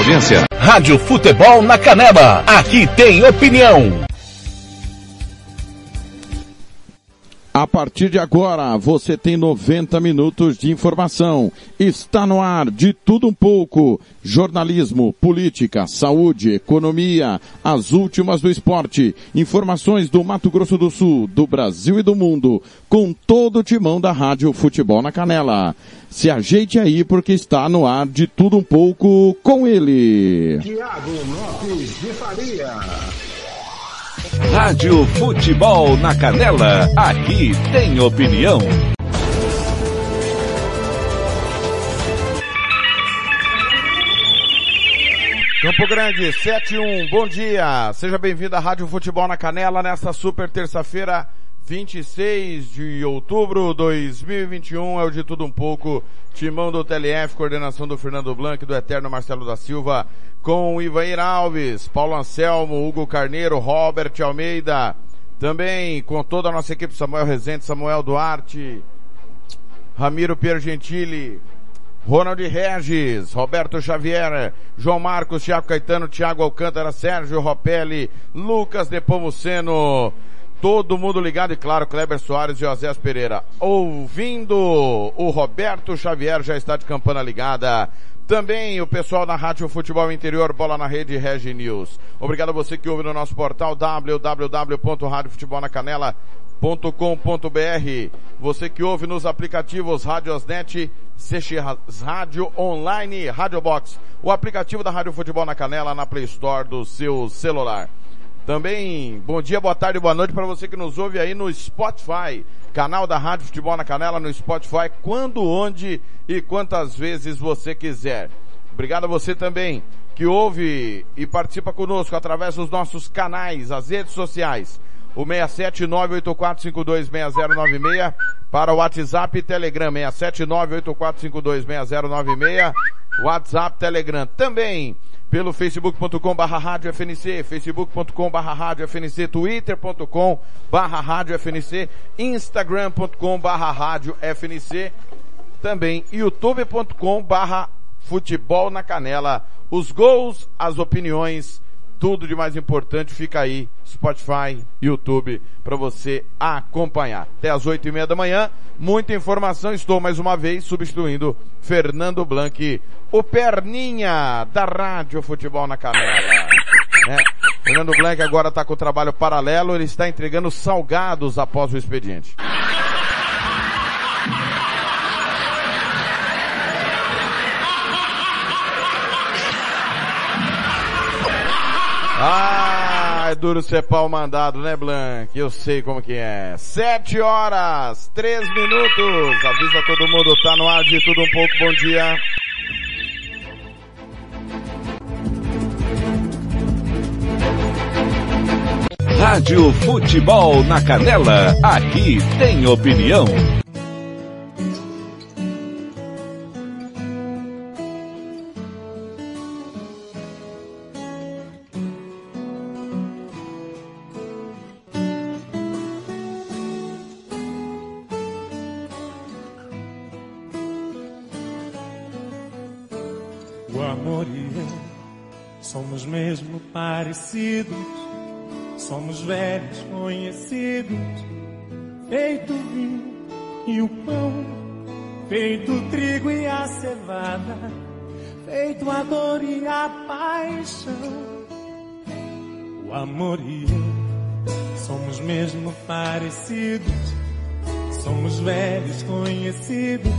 audiência. Rádio Futebol na Canela. Aqui tem opinião. A partir de agora, você tem 90 minutos de informação. Está no ar de tudo um pouco. Jornalismo, política, saúde, economia, as últimas do esporte. Informações do Mato Grosso do Sul, do Brasil e do mundo. Com todo o timão da Rádio Futebol na Canela. Se ajeite aí porque está no ar de tudo um pouco com ele. Tiago Lopes de Faria. Rádio Futebol na Canela. Aqui tem opinião. Campo Grande, 71, bom dia. Seja bem-vindo à Rádio Futebol na Canela nesta super terça-feira, 26 de outubro de 2021. É o de tudo um pouco. Timão do TLF, coordenação do Fernando Blanc, do Eterno Marcelo da Silva, com Ivair Alves, Paulo Anselmo, Hugo Carneiro, Robert Almeida. Também com toda a nossa equipe, Samuel Rezende, Samuel Duarte, Ramiro Piergentili, Ronald Regis, Roberto Xavier, João Marcos, Thiago Caetano, Thiago Alcântara, Sérgio Ropelli, Lucas Nepomuceno, todo mundo ligado e claro, Kleber Soares e José Pereira. Ouvindo o Roberto Xavier já está de campana ligada. Também o pessoal da Rádio Futebol Interior, Bola na Rede Regi News. Obrigado a você que ouve no nosso portal www.radiofutebolnacanela.com.br. Você que ouve nos aplicativos Radiosnet, CX Rádio Online, Rádio Box. O aplicativo da Rádio Futebol na Canela na Play Store do seu celular. Também, bom dia, boa tarde, boa noite para você que nos ouve aí no Spotify, canal da Rádio Futebol na Canela no Spotify, quando, onde e quantas vezes você quiser. Obrigado a você também que ouve e participa conosco através dos nossos canais, as redes sociais. O 67984526096 para o WhatsApp e Telegram, 67984526096, WhatsApp, Telegram. Também pelo facebook.com barra rádio FNC, facebook.com barra rádio FNC, twitter.com barra rádio FNC, instagram.com barra rádio FNC, também youtube.com barra futebol na canela. Os gols, as opiniões, tudo de mais importante fica aí, Spotify, YouTube, para você acompanhar. Até as oito e meia da manhã, muita informação, estou mais uma vez substituindo Fernando Blanc, o perninha da Rádio Futebol na Canela. É, Fernando Blanc agora está com o trabalho paralelo, ele está entregando salgados após o expediente. Ah, é duro ser pau mandado, né, Blanc? Eu sei como que é. Sete horas, três minutos. Avisa todo mundo, tá no ar de tudo um pouco. Bom dia. Rádio Futebol na Canela. Aqui tem opinião. Eu somos mesmo parecidos, somos velhos conhecidos, feito vinho e o pão, feito trigo e a cevada, feito a dor e a paixão. O amor e eu somos mesmo parecidos, somos velhos conhecidos,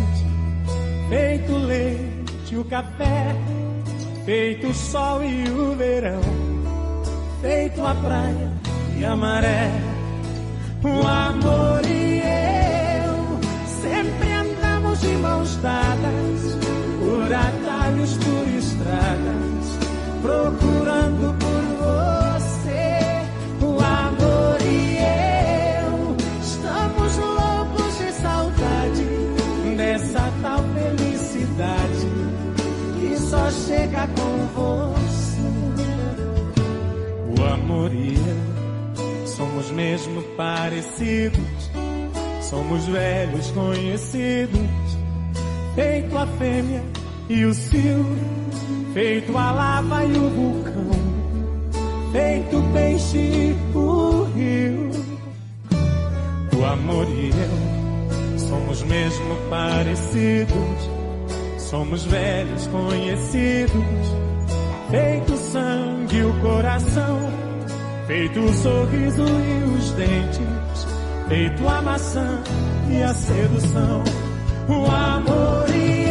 feito leite e o café, feito o sol e o verão, feito a praia e a maré. O amor e eu sempre andamos de mãos dadas, por atalhos, por estradas, procurando você. O amor e eu somos mesmo parecidos, somos velhos conhecidos, feito a fêmea e o cio, feito a lava e o vulcão, feito peixe o rio. O amor e eu somos mesmo parecidos, somos velhos conhecidos, feito sangue o coração, feito o sorriso e os dentes, feito a maçã e a sedução. O amor e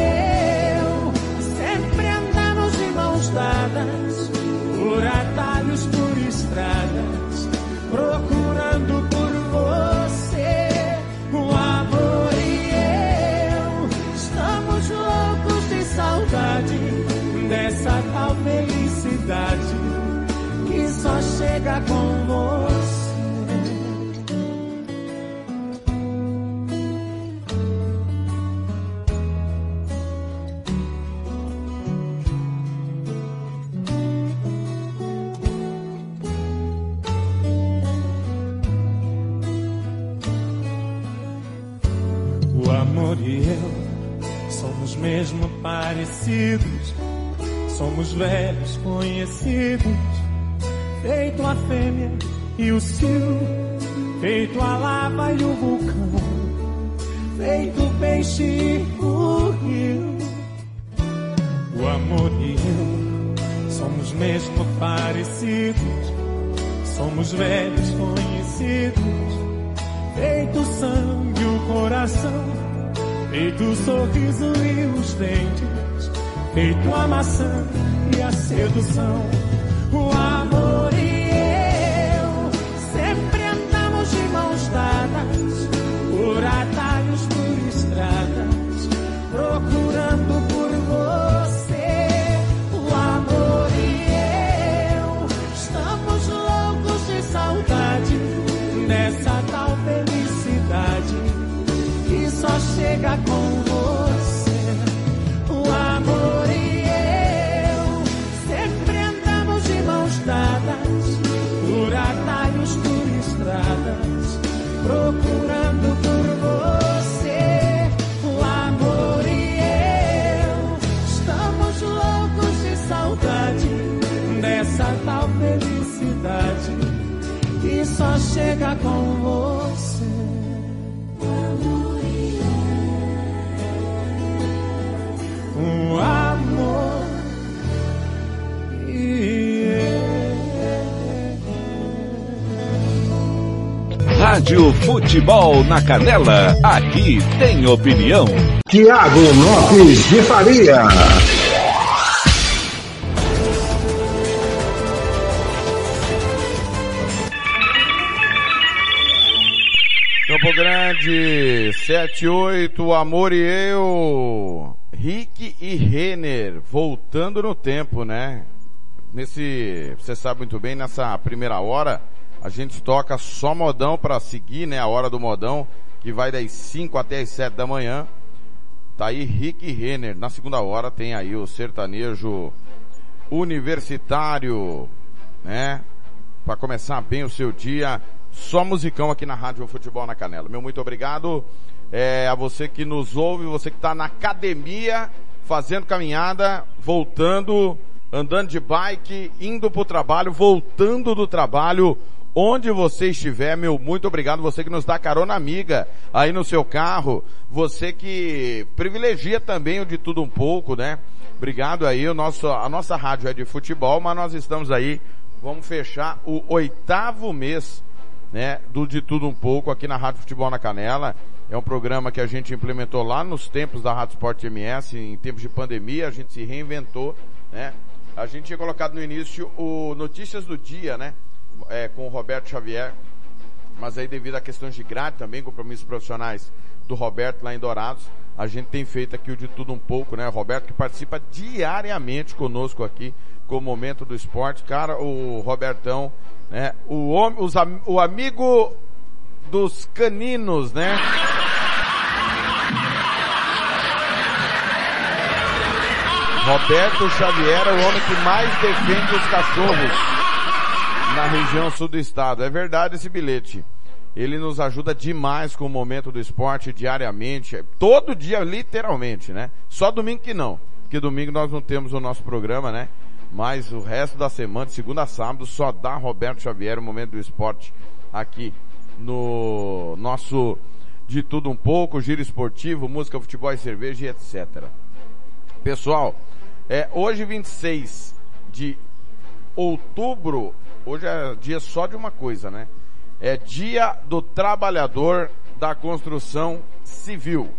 eu sempre andamos de mãos dadas, por atalhos, mesmo parecidos. Somos velhos conhecidos. Feito a fêmea e o cio. Feito a lava e o vulcão. Feito o peixe e o rio. O amor e eu somos mesmo parecidos. Somos velhos conhecidos feito sangue o coração, feito o sorriso e os dentes, feito a maçã e a sedução. Rádio Futebol na Canela, aqui tem opinião. Tiago Lopes de Faria. Campo Grande, 78, Amor e eu. Rick e Renner, voltando no tempo, né? Nesse, você sabe muito bem, nessa primeira hora, a gente toca só modão para seguir, né? A hora do modão, que vai das 5 até as 7 da manhã. Tá aí Rick Renner. Na segunda hora tem aí o sertanejo universitário, né? Para começar bem o seu dia, só musicão aqui na Rádio Futebol na Canela. Meu muito obrigado é, a você que nos ouve, você que está na academia, fazendo caminhada, voltando, andando de bike, indo para o trabalho, voltando do trabalho, onde você estiver, meu muito obrigado, você que nos dá carona amiga aí no seu carro, você que privilegia também o de tudo um pouco, né? Obrigado aí, o nosso, a nossa rádio é de futebol, mas nós estamos aí, vamos fechar o oitavo mês né, do De Tudo Um Pouco aqui na Rádio Futebol na Canela. É um programa que a gente implementou lá nos tempos da Rádio Sport MS, em tempos de pandemia, a gente se reinventou, né? A gente tinha colocado no início o Notícias do Dia, né? É, com o Roberto Xavier, mas aí devido a questões de grade também, compromissos profissionais do Roberto lá em Dourados, a gente tem feito aqui o de tudo um pouco, né? Roberto que participa diariamente conosco aqui com o Momento do Esporte. Cara, o Robertão, né? O, homem, os, o amigo dos caninos, né? Roberto Xavier é o homem que mais defende os cachorros na região sul do estado. É verdade esse bilhete. Ele nos ajuda demais com o momento do esporte diariamente, todo dia literalmente, né? Só domingo que não. porque domingo nós não temos o nosso programa, né? Mas o resto da semana, de segunda a sábado, só dá Roberto Xavier, o momento do esporte, aqui no nosso de tudo um pouco, giro esportivo, música, futebol e cerveja e etc. Pessoal, é, hoje 26 de outubro, hoje é dia só de uma coisa, né? É dia do trabalhador da construção civil.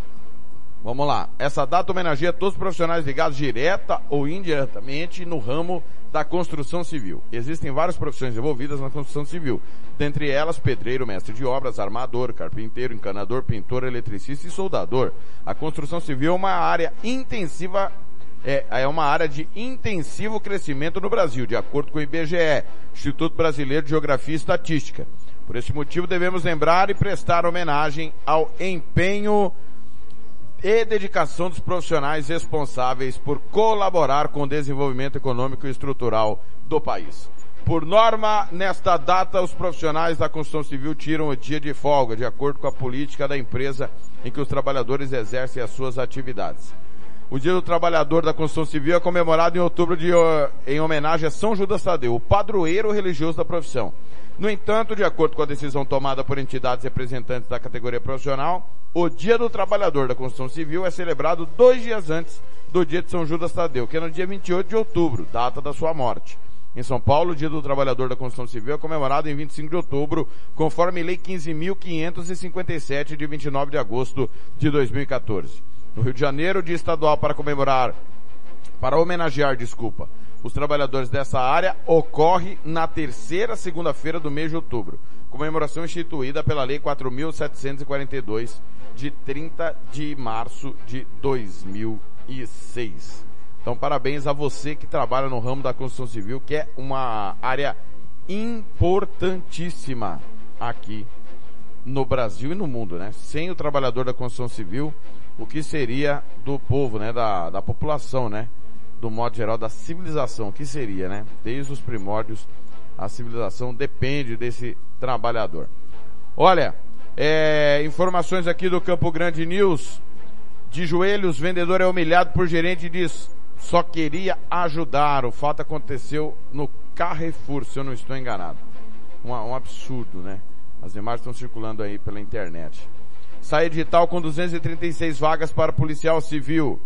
Vamos lá. Essa data homenageia todos os profissionais ligados direta ou indiretamente no ramo da construção civil. Existem várias profissões envolvidas na construção civil, dentre elas pedreiro, mestre de obras, armador, carpinteiro, encanador, pintor, eletricista e soldador. A construção civil é uma área intensiva é, é uma área de intensivo crescimento no Brasil, de acordo com o IBGE, Instituto Brasileiro de Geografia e Estatística. Por esse motivo, devemos lembrar e prestar homenagem ao empenho e dedicação dos profissionais responsáveis por colaborar com o desenvolvimento econômico e estrutural do país. Por norma, nesta data, os profissionais da construção civil tiram o dia de folga, de acordo com a política da empresa em que os trabalhadores exercem as suas atividades. O Dia do Trabalhador da Construção Civil é comemorado em outubro de, em homenagem a São Judas Tadeu, o padroeiro religioso da profissão. No entanto, de acordo com a decisão tomada por entidades representantes da categoria profissional, o Dia do Trabalhador da Construção Civil é celebrado dois dias antes do dia de São Judas Tadeu, que é no dia 28 de outubro, data da sua morte. Em São Paulo, o Dia do Trabalhador da Construção Civil é comemorado em 25 de outubro, conforme Lei 15.557 de 29 de agosto de 2014. No Rio de Janeiro, Dia Estadual para comemorar, para homenagear, desculpa, os trabalhadores dessa área ocorre na terceira segunda-feira do mês de outubro. Comemoração instituída pela Lei 4.742 de 30 de março de 2006. Então, parabéns a você que trabalha no ramo da construção civil, que é uma área importantíssima aqui no Brasil e no mundo, né? Sem o trabalhador da construção civil, o que seria do povo, né? Da, da população, né? do modo geral, da civilização, que seria, né? Desde os primórdios, a civilização depende desse trabalhador. Olha, é, informações aqui do Campo Grande News. De joelhos, vendedor é humilhado por gerente e diz, só queria ajudar. O fato aconteceu no Carrefour, se eu não estou enganado. Um, um absurdo, né? As imagens estão circulando aí pela internet. Sai digital com 236 vagas para policial civil.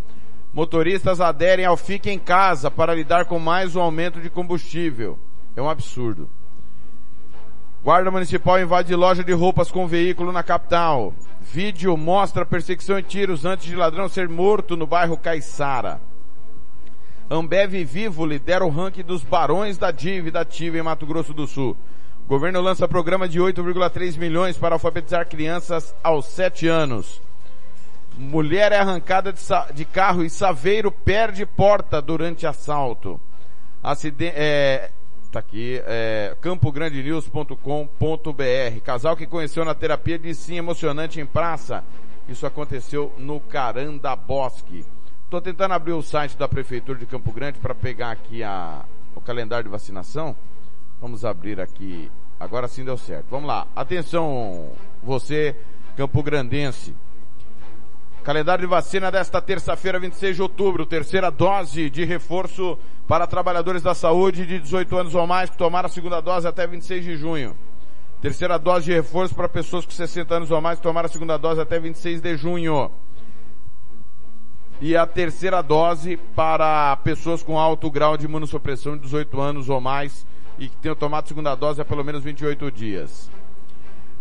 Motoristas aderem ao Fique em Casa para lidar com mais um aumento de combustível. É um absurdo. Guarda Municipal invade loja de roupas com veículo na capital. Vídeo mostra perseguição e tiros antes de ladrão ser morto no bairro Caiçara. Ambev Vivo lidera o ranking dos barões da dívida ativa em Mato Grosso do Sul. Governo lança programa de 8,3 milhões para alfabetizar crianças aos 7 anos. Mulher é arrancada de, de carro e saveiro perde porta durante assalto. Acidente, é, tá aqui, é, campograndenews.com.br. Casal que conheceu na terapia de sim emocionante em praça. Isso aconteceu no Caranda Bosque. Tô tentando abrir o site da Prefeitura de Campo Grande para pegar aqui a, o calendário de vacinação. Vamos abrir aqui. Agora sim deu certo. Vamos lá. Atenção, você, Campo Grandense. Calendário de vacina desta terça-feira, 26 de outubro, terceira dose de reforço para trabalhadores da saúde de 18 anos ou mais que tomaram a segunda dose até 26 de junho. Terceira dose de reforço para pessoas com 60 anos ou mais que tomaram a segunda dose até 26 de junho. E a terceira dose para pessoas com alto grau de imunossupressão de 18 anos ou mais e que tenham tomado segunda dose há pelo menos 28 dias.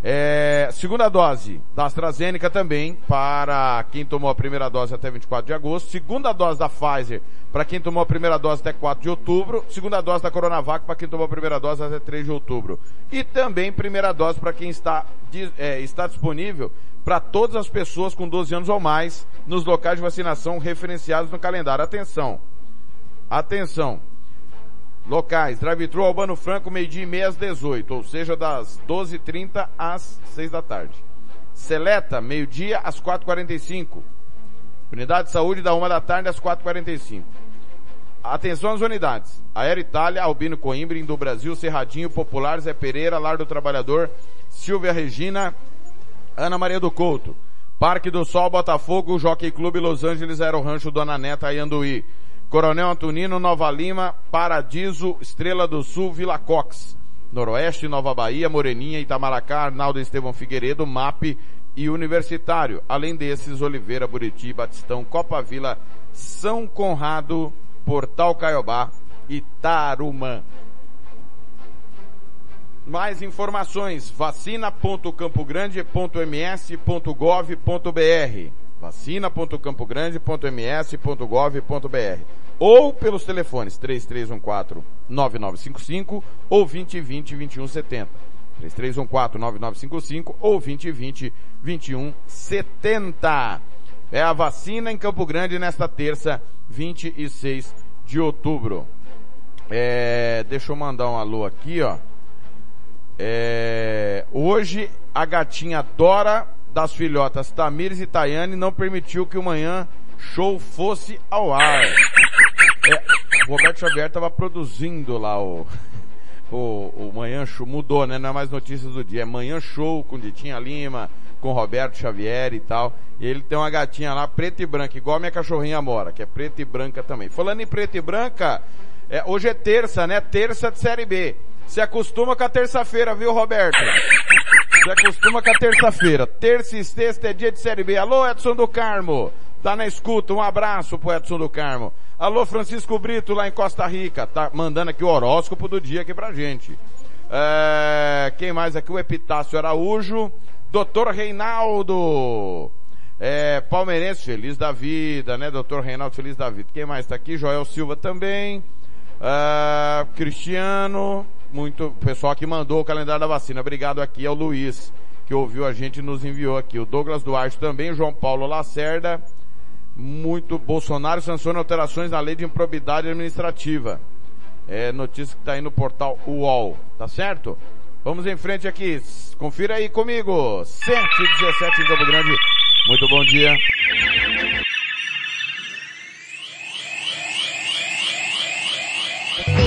É, segunda dose da AstraZeneca também para quem tomou a primeira dose até 24 de agosto. Segunda dose da Pfizer para quem tomou a primeira dose até 4 de outubro. Segunda dose da Coronavac para quem tomou a primeira dose até 3 de outubro. E também primeira dose para quem está, é, está disponível para todas as pessoas com 12 anos ou mais nos locais de vacinação referenciados no calendário. Atenção! Atenção! Locais, drive-thru Albano Franco, meio-dia e meia às 18, ou seja, das 12h30 às 6 da tarde. Seleta, meio-dia às 4h45. Unidade de saúde da 1 da tarde às 4h45. Atenção às unidades. Aero Itália, Albino Coimbra, do Brasil, Cerradinho, Popular, Zé Pereira, Lar do Trabalhador, Silvia Regina, Ana Maria do Couto. Parque do Sol, Botafogo, Jockey Clube Los Angeles, Aero Rancho, Dona Neta, Ianduí. Coronel Antonino, Nova Lima, Paradiso, Estrela do Sul, Vila Cox. Noroeste, Nova Bahia, Moreninha, Itamaracá, Arnaldo Estevão Figueiredo, MAP e Universitário. Além desses, Oliveira, Buriti, Batistão, Copa Vila, São Conrado, Portal Caiobá e Tarumã. Mais informações, vacina.campogrande.ms.gov.br vacina.campogrande.ms.gov.br ou pelos telefones 3314-9955 ou 2020-2170. 3314-9955 ou 2020-2170. É a vacina em Campo Grande nesta terça, 26 de outubro. É, deixa eu mandar um alô aqui, ó. É, hoje a gatinha Dora das filhotas Tamires e Tayane não permitiu que o manhã show fosse ao ar. É, Roberto Xavier estava produzindo lá o, o, o Manhã Show, mudou, né? Não é mais notícias do dia, é Manhã Show com Ditinha Lima, com Roberto Xavier e tal. E ele tem uma gatinha lá, preta e branca, igual a minha cachorrinha Mora, que é preta e branca também. Falando em preta e branca, é, hoje é terça, né? Terça de Série B. Se acostuma com a terça-feira, viu, Roberto? Se acostuma com a terça-feira. Terça e sexta é dia de Série B. Alô, Edson do Carmo. Tá na escuta. Um abraço pro Edson do Carmo. Alô, Francisco Brito, lá em Costa Rica. Tá mandando aqui o horóscopo do dia aqui pra gente. É, quem mais aqui? O Epitácio Araújo. Doutor Reinaldo. É, palmeirense, feliz da vida, né? Doutor Reinaldo, feliz da vida. Quem mais tá aqui? Joel Silva também. Uh, Cristiano, muito pessoal que mandou o calendário da vacina. Obrigado aqui ao Luiz, que ouviu a gente e nos enviou aqui. O Douglas Duarte também, João Paulo Lacerda. Muito Bolsonaro sanciona alterações na lei de improbidade administrativa. É notícia que está aí no portal UOL, tá certo? Vamos em frente aqui. Confira aí comigo. 7 17 em Campo Grande. Muito bom dia.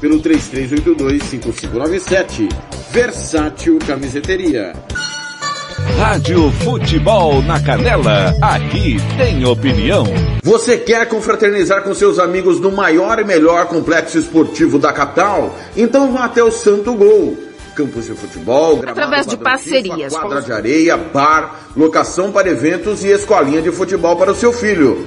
pelo 33825597 Versátil Camiseteria. Rádio Futebol na Canela, aqui tem opinião. Você quer confraternizar com seus amigos no maior e melhor complexo esportivo da capital? Então vá até o Santo Gol. Campos de futebol, através de parcerias, FIFA, quadra de areia, bar, locação para eventos e escolinha de futebol para o seu filho.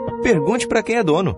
Pergunte para quem é dono.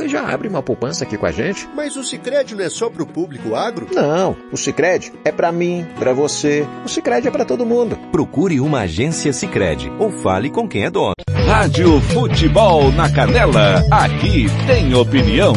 já abre uma poupança aqui com a gente. Mas o Sicredi não é só pro público agro? Não, o Sicredi é para mim, para você. O Sicredi é para todo mundo. Procure uma agência Sicredi ou fale com quem é dono. Rádio Futebol na Canela. Aqui tem opinião.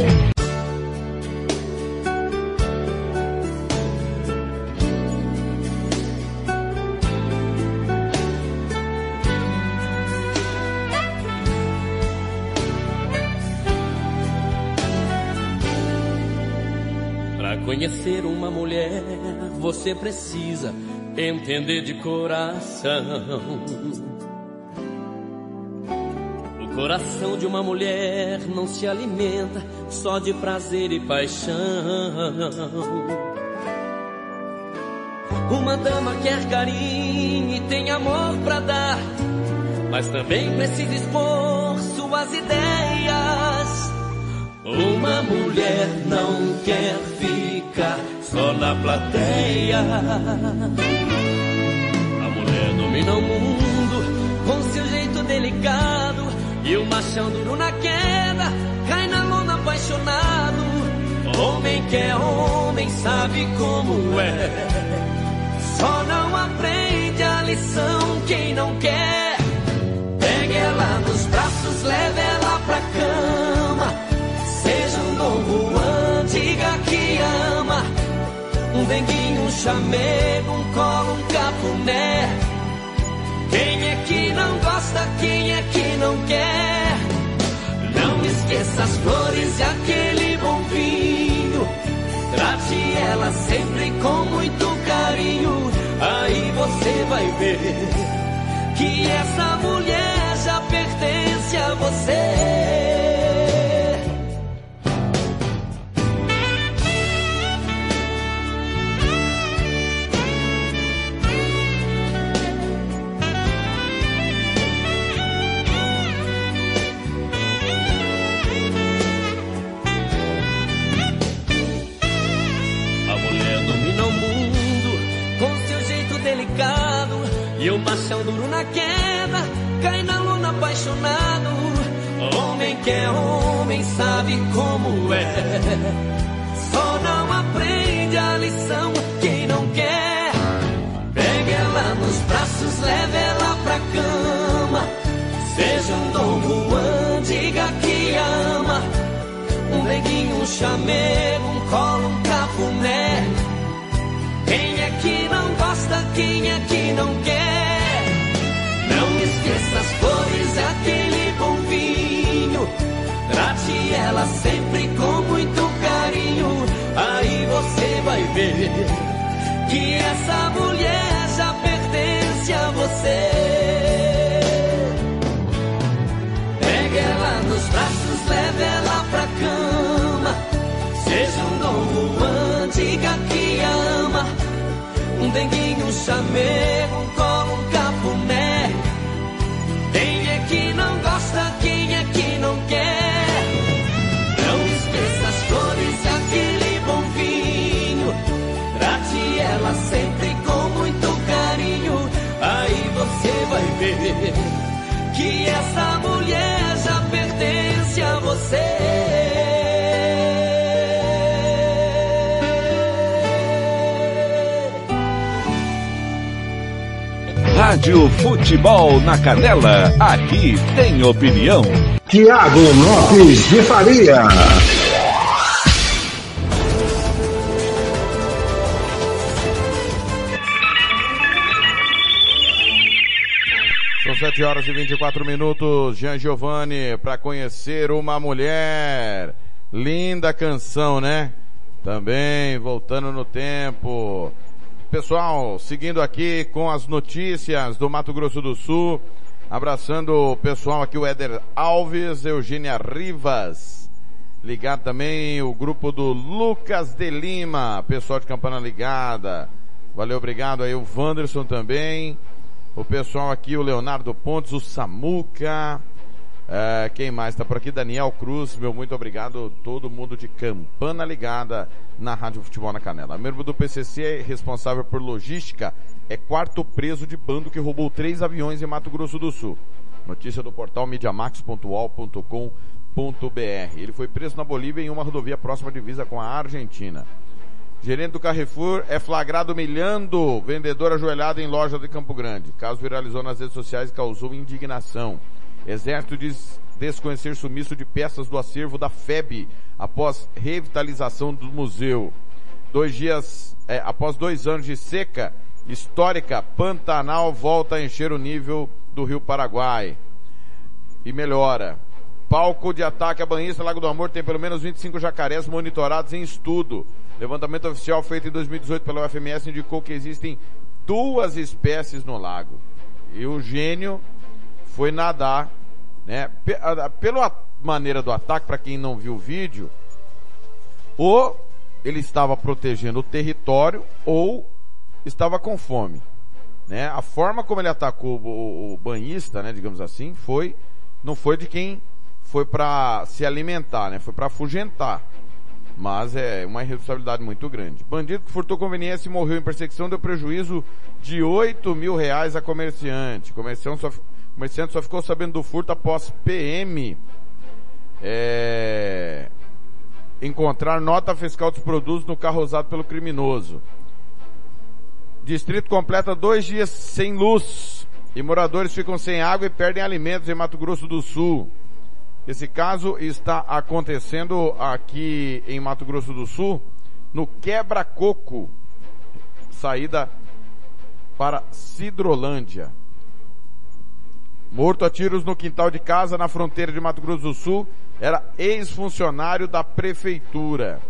Você precisa entender de coração. O coração de uma mulher não se alimenta só de prazer e paixão. Uma dama quer carinho e tem amor para dar, mas também precisa expor suas ideias. Uma mulher não quer ficar só na plateia. A mulher domina o mundo com seu jeito delicado. E o machão duro na queda cai na lona apaixonado. Homem que é homem sabe como é. Só não aprende a lição quem não quer. Pegue ela nos braços, leve ela pra cama. Um denguinho, um chamego, um colo, um cafuné. Quem é que não gosta, quem é que não quer? Não esqueça as flores e aquele bom vinho. Trate ela sempre com muito carinho. Aí você vai ver que essa mulher Machão duro na queda, cai na luna apaixonado. Homem que é homem sabe como é. Só não aprende a lição quem não quer. Pegue ela nos braços, leve ela pra cama. Seja um Dom Juan, diga que ama. Um neguinho, um chamego, um colo, um cafuné. Quem é que não gosta, quem é que Trate ela sempre com muito carinho. Aí você vai ver que essa mulher já pertence a você. Pegue ela nos braços, leve ela pra cama. Seja um Dom Juan, que ama. Um denguinho, um chamego, um ver que essa mulher já pertence a você. Rádio Futebol na Canela, aqui tem opinião. Tiago Lopes de Faria. 7 horas e 24 minutos. Jean Giovanni para conhecer uma mulher. Linda canção, né? Também voltando no tempo. Pessoal, seguindo aqui com as notícias do Mato Grosso do Sul. Abraçando o pessoal aqui, o Éder Alves, Eugênia Rivas. ligado também o grupo do Lucas de Lima, pessoal de Campana ligada. Valeu, obrigado aí o Wanderson também. O pessoal aqui, o Leonardo Pontes, o Samuca. É, quem mais está por aqui? Daniel Cruz, meu muito obrigado. Todo mundo de Campana ligada na Rádio Futebol na Canela. Membro do PCC responsável por logística, é quarto preso de bando que roubou três aviões em Mato Grosso do Sul. Notícia do portal mediamax.ol.com.br. Ele foi preso na Bolívia em uma rodovia próxima à divisa com a Argentina. Gerente do Carrefour é flagrado humilhando vendedor ajoelhado em loja de Campo Grande. Caso viralizou nas redes sociais e causou indignação. Exército diz desconhecer sumiço de peças do acervo da FEB após revitalização do museu. Dois dias, é, após dois anos de seca histórica, Pantanal volta a encher o nível do Rio Paraguai. E melhora. Palco de ataque a banhista Lago do Amor tem pelo menos 25 jacarés monitorados em estudo. Levantamento oficial feito em 2018 pela UFMS indicou que existem duas espécies no lago. E o gênio foi nadar, né? Pela maneira do ataque, para quem não viu o vídeo, ou ele estava protegendo o território ou estava com fome. Né? A forma como ele atacou o, o banhista, né, digamos assim, foi não foi de quem foi para se alimentar, né? Foi para afugentar. Mas é uma irresponsabilidade muito grande. Bandido que furtou conveniência e morreu em perseguição deu prejuízo de 8 mil reais a comerciante. Comerciante só, comerciante só ficou sabendo do furto após PM é, encontrar nota fiscal dos produtos no carro usado pelo criminoso. Distrito completa dois dias sem luz e moradores ficam sem água e perdem alimentos em Mato Grosso do Sul. Esse caso está acontecendo aqui em Mato Grosso do Sul, no Quebra-Coco, saída para Sidrolândia. Morto a tiros no quintal de casa na fronteira de Mato Grosso do Sul, era ex-funcionário da prefeitura.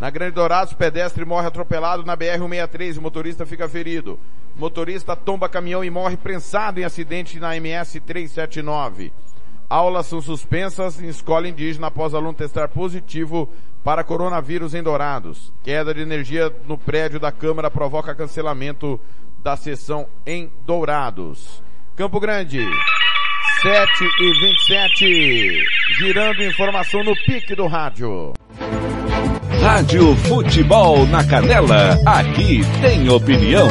Na Grande Dourados, pedestre morre atropelado na BR-163 e motorista fica ferido. Motorista tomba caminhão e morre prensado em acidente na MS 379. Aulas são suspensas em escola indígena após aluno testar positivo para coronavírus em Dourados. Queda de energia no prédio da Câmara provoca cancelamento da sessão em Dourados. Campo Grande, 7 e 27, girando informação no pique do rádio. Rádio Futebol na Canela, aqui tem opinião.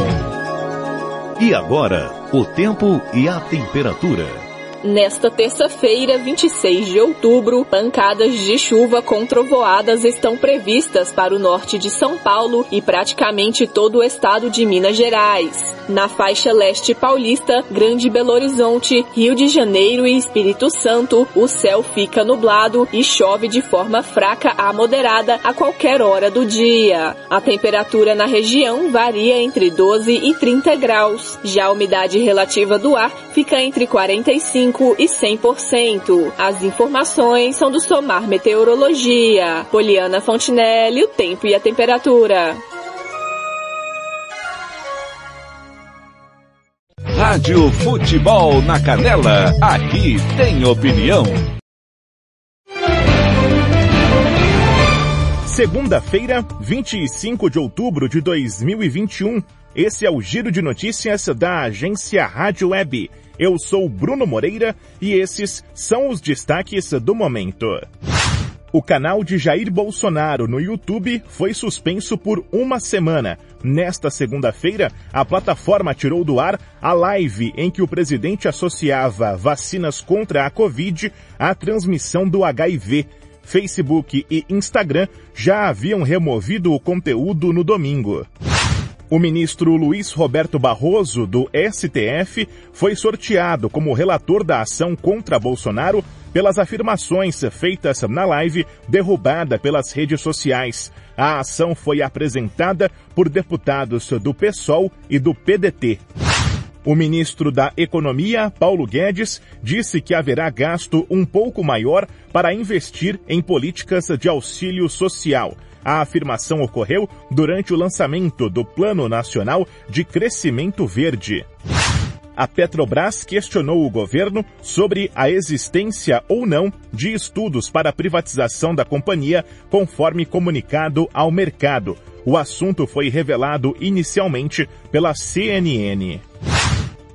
E agora, o tempo e a temperatura. Nesta terça-feira, 26 de outubro, pancadas de chuva com trovoadas estão previstas para o norte de São Paulo e praticamente todo o estado de Minas Gerais. Na faixa leste paulista, Grande Belo Horizonte, Rio de Janeiro e Espírito Santo, o céu fica nublado e chove de forma fraca a moderada a qualquer hora do dia. A temperatura na região varia entre 12 e 30 graus. Já a umidade relativa do ar fica entre 45 95% e 100%. As informações são do Somar Meteorologia. Poliana Fontinelli, o tempo e a temperatura. Rádio Futebol na Canela, aqui tem opinião. Segunda-feira, 25 de outubro de 2021. Esse é o giro de notícias da agência Rádio Web eu sou Bruno Moreira e esses são os destaques do momento. O canal de Jair Bolsonaro no YouTube foi suspenso por uma semana. Nesta segunda-feira, a plataforma tirou do ar a live em que o presidente associava vacinas contra a Covid à transmissão do HIV. Facebook e Instagram já haviam removido o conteúdo no domingo. O ministro Luiz Roberto Barroso, do STF, foi sorteado como relator da ação contra Bolsonaro pelas afirmações feitas na live derrubada pelas redes sociais. A ação foi apresentada por deputados do PSOL e do PDT. O ministro da Economia, Paulo Guedes, disse que haverá gasto um pouco maior para investir em políticas de auxílio social. A afirmação ocorreu durante o lançamento do Plano Nacional de Crescimento Verde. a Petrobras questionou o governo sobre a existência ou não de estudos para a privatização da companhia, conforme comunicado ao mercado. O assunto foi revelado inicialmente pela CNN.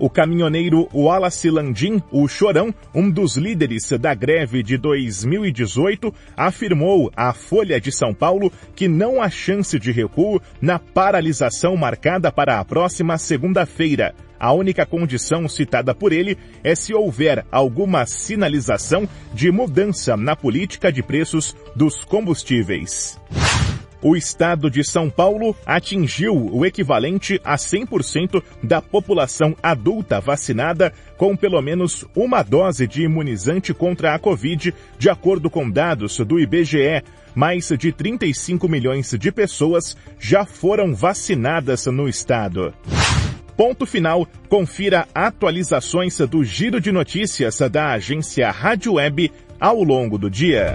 O caminhoneiro Wallace Landim, o Chorão, um dos líderes da greve de 2018, afirmou à Folha de São Paulo que não há chance de recuo na paralisação marcada para a próxima segunda-feira. A única condição citada por ele é se houver alguma sinalização de mudança na política de preços dos combustíveis o estado de São Paulo atingiu o equivalente a 100% da população adulta vacinada com pelo menos uma dose de imunizante contra a Covid, de acordo com dados do IBGE. Mais de 35 milhões de pessoas já foram vacinadas no estado. Ponto final. Confira atualizações do giro de notícias da agência Rádio Web ao longo do dia.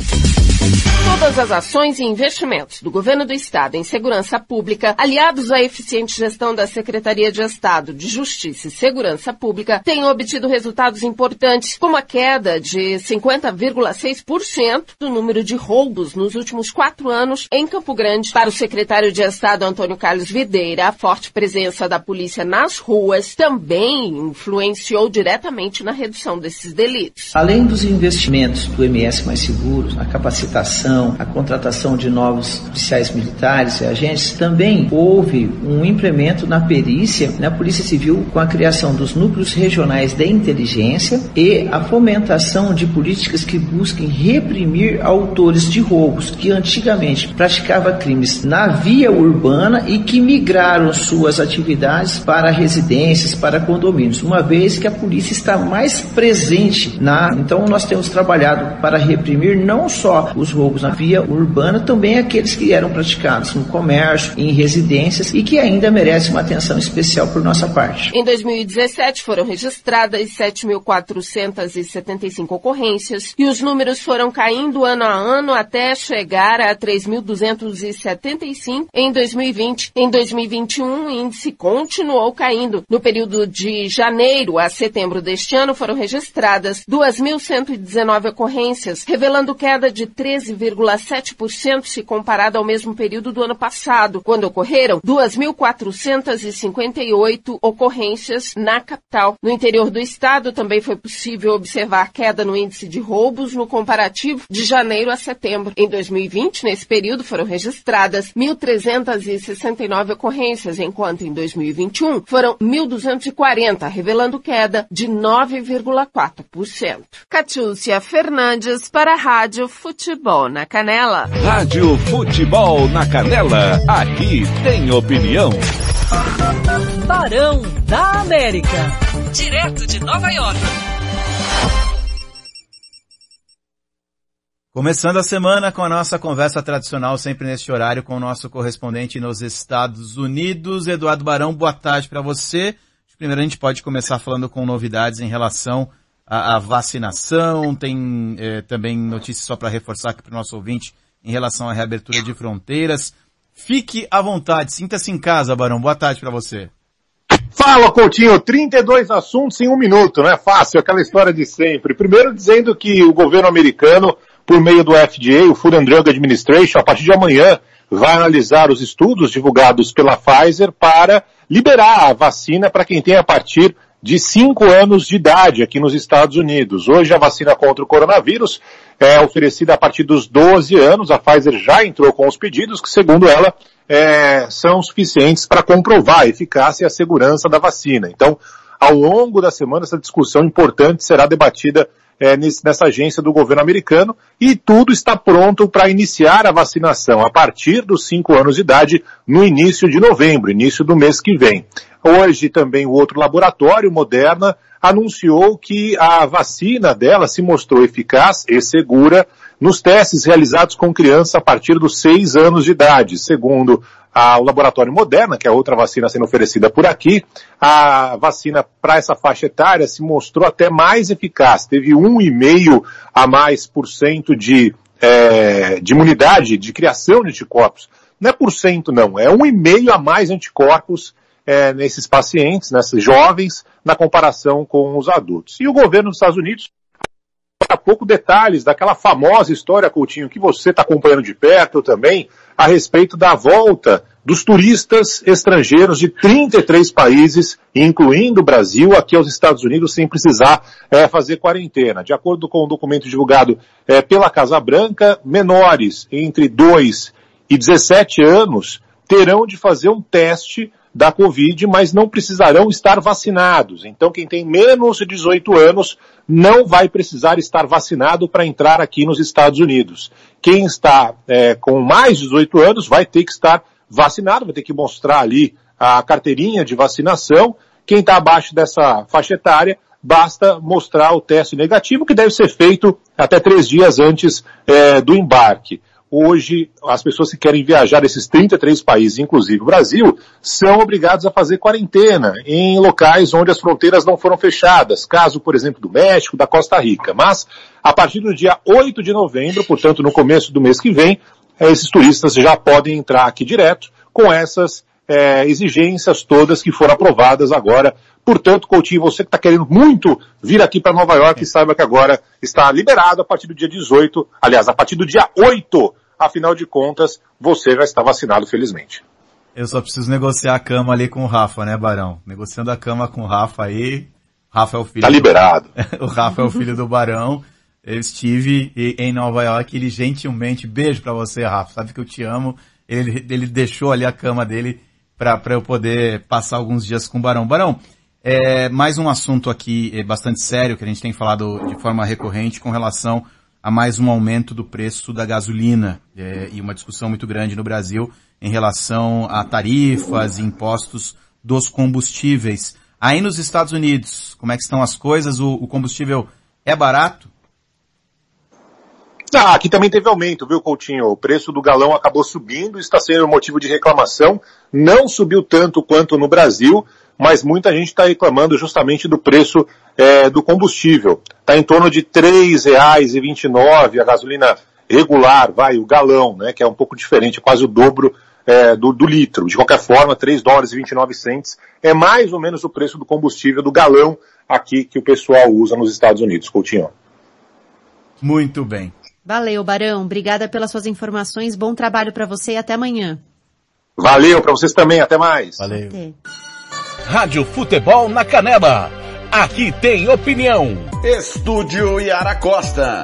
Todas as ações e investimentos do Governo do Estado em segurança pública, aliados à eficiente gestão da Secretaria de Estado de Justiça e Segurança Pública, têm obtido resultados importantes, como a queda de 50,6% do número de roubos nos últimos quatro anos em Campo Grande. Para o secretário de Estado Antônio Carlos Videira, a forte presença da polícia nas ruas também influenciou diretamente na redução desses delitos. Além dos investimentos do MS Mais Seguros, a capacitação, a contratação de novos policiais militares e agentes, também houve um implemento na perícia na Polícia Civil com a criação dos núcleos regionais de inteligência e a fomentação de políticas que busquem reprimir autores de roubos que antigamente praticavam crimes na via urbana e que migraram suas atividades para residências, para condomínios, uma vez que a polícia está mais presente na. Então nós temos trabalhado para reprimir não só os roubos na via urbana, também aqueles que eram praticados no comércio, em residências e que ainda merecem uma atenção especial por nossa parte. Em 2017 foram registradas 7.475 ocorrências e os números foram caindo ano a ano até chegar a 3.275 em 2020. Em 2021 o índice continuou caindo. No período de janeiro a setembro deste ano foram registradas 2.119 ocorrências, revelando queda de 13,7% se comparado ao mesmo período do ano passado, quando ocorreram 2.458 ocorrências na capital. No interior do estado também foi possível observar queda no índice de roubos no comparativo de janeiro a setembro. Em 2020, nesse período, foram registradas 1.369 ocorrências, enquanto em 2021 foram 1.240, revelando queda de 9,4%. Catiúcia Fernandes para a Rádio Futebol na Canela. Rádio Futebol na Canela, aqui tem opinião. Barão da América. Direto de Nova York. Começando a semana com a nossa conversa tradicional, sempre neste horário, com o nosso correspondente nos Estados Unidos, Eduardo Barão. Boa tarde para você. Primeiro a gente pode começar falando com novidades em relação à, à vacinação. Tem eh, também notícias só para reforçar aqui para o nosso ouvinte em relação à reabertura de fronteiras. Fique à vontade, sinta-se em casa, Barão. Boa tarde para você. Fala, Coutinho, 32 assuntos em um minuto, não é fácil, aquela história de sempre. Primeiro dizendo que o governo americano por meio do FDA, o Food and Drug Administration, a partir de amanhã, vai analisar os estudos divulgados pela Pfizer para liberar a vacina para quem tem a partir de 5 anos de idade aqui nos Estados Unidos. Hoje a vacina contra o coronavírus é oferecida a partir dos 12 anos. A Pfizer já entrou com os pedidos que, segundo ela, é, são suficientes para comprovar a eficácia e a segurança da vacina. Então, ao longo da semana, essa discussão importante será debatida é, nessa agência do governo americano e tudo está pronto para iniciar a vacinação a partir dos 5 anos de idade no início de novembro, início do mês que vem. Hoje também o outro laboratório, Moderna, anunciou que a vacina dela se mostrou eficaz e segura nos testes realizados com criança a partir dos seis anos de idade. Segundo a, o laboratório Moderna, que é outra vacina sendo oferecida por aqui, a vacina para essa faixa etária se mostrou até mais eficaz. Teve 1,5 a mais por cento de, é, de imunidade, de criação de anticorpos. Não é por cento não, é 1,5 a mais anticorpos é, nesses pacientes, nesses jovens, na comparação com os adultos. E o governo dos Estados Unidos a pouco detalhes daquela famosa história, Coutinho, que você está acompanhando de perto também, a respeito da volta dos turistas estrangeiros de 33 países, incluindo o Brasil, aqui aos Estados Unidos, sem precisar é, fazer quarentena. De acordo com o um documento divulgado é, pela Casa Branca, menores entre 2 e 17 anos terão de fazer um teste da Covid, mas não precisarão estar vacinados. Então, quem tem menos de 18 anos não vai precisar estar vacinado para entrar aqui nos Estados Unidos. Quem está é, com mais de 18 anos vai ter que estar vacinado, vai ter que mostrar ali a carteirinha de vacinação. Quem está abaixo dessa faixa etária, basta mostrar o teste negativo, que deve ser feito até três dias antes é, do embarque hoje as pessoas que querem viajar desses 33 países, inclusive o Brasil, são obrigados a fazer quarentena em locais onde as fronteiras não foram fechadas, caso, por exemplo, do México, da Costa Rica. Mas, a partir do dia 8 de novembro, portanto, no começo do mês que vem, esses turistas já podem entrar aqui direto com essas é, exigências todas que foram aprovadas agora. Portanto, Coutinho, você que está querendo muito vir aqui para Nova York, saiba que agora está liberado a partir do dia 18, aliás, a partir do dia 8 afinal de contas, você já está vacinado, felizmente. Eu só preciso negociar a cama ali com o Rafa, né, Barão? Negociando a cama com o Rafa aí. Rafa é o filho. Tá liberado. Do... o Rafa é o filho do Barão. Eu estive em Nova York, ele gentilmente, beijo para você, Rafa, sabe que eu te amo. Ele, ele deixou ali a cama dele para eu poder passar alguns dias com o Barão. Barão, é, mais um assunto aqui é, bastante sério que a gente tem falado de forma recorrente com relação a mais um aumento do preço da gasolina é, e uma discussão muito grande no Brasil em relação a tarifas e impostos dos combustíveis. Aí nos Estados Unidos, como é que estão as coisas? O, o combustível é barato? Ah, aqui também teve aumento, viu, Coutinho? O preço do galão acabou subindo, está sendo motivo de reclamação. Não subiu tanto quanto no Brasil, mas muita gente está reclamando justamente do preço é, do combustível. Está em torno de R$ 3,29 a gasolina regular, vai, o galão, né, que é um pouco diferente, quase o dobro é, do, do, litro. De qualquer forma, 3 dólares e 29 centes é mais ou menos o preço do combustível do galão aqui que o pessoal usa nos Estados Unidos, Coutinho. Muito bem. Valeu, Barão. Obrigada pelas suas informações. Bom trabalho para você e até amanhã. Valeu para vocês também. Até mais. Valeu. Até. Rádio Futebol na Canela. Aqui tem opinião. Estúdio Yara Costa.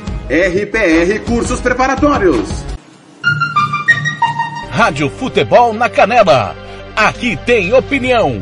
RPR Cursos Preparatórios. Rádio Futebol na Canela. Aqui tem opinião.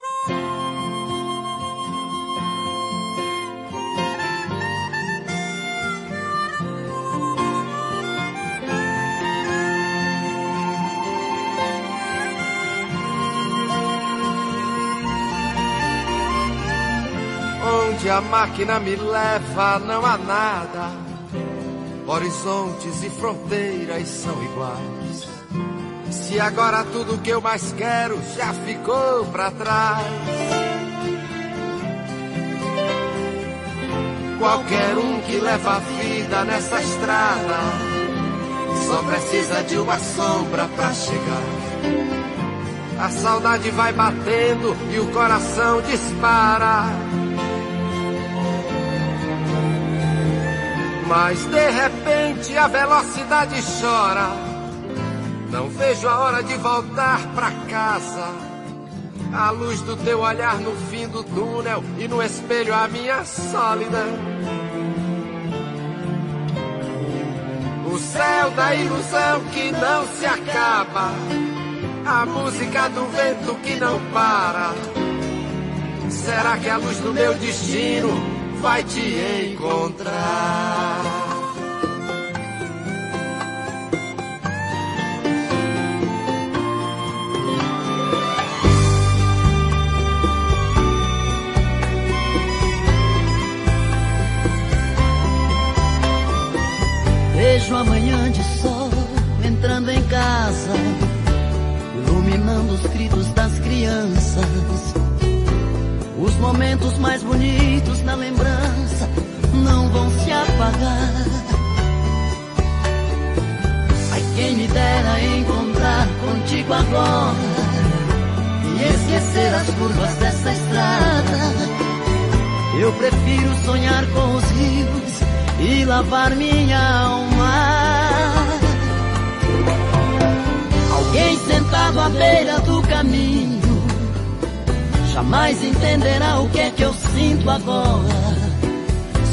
A máquina me leva não há nada. Horizontes e fronteiras são iguais. Se agora tudo que eu mais quero já ficou pra trás. Qualquer um que leva a vida nessa estrada só precisa de uma sombra pra chegar. A saudade vai batendo e o coração dispara. Mas de repente a velocidade chora. Não vejo a hora de voltar pra casa. A luz do teu olhar no fim do túnel e no espelho a minha sólida. O céu da ilusão que não se acaba. A música do vento que não para. Será que a luz do meu destino vai te encontrar? Vejo amanhã de sol entrando em casa, iluminando os gritos das crianças. Os momentos mais bonitos na lembrança não vão se apagar. Ai, quem me dera encontrar contigo agora e esquecer as curvas dessa estrada. Eu prefiro sonhar com os rios e lavar minha alma. Alguém sentado à beira do caminho jamais entenderá o que é que eu sinto agora.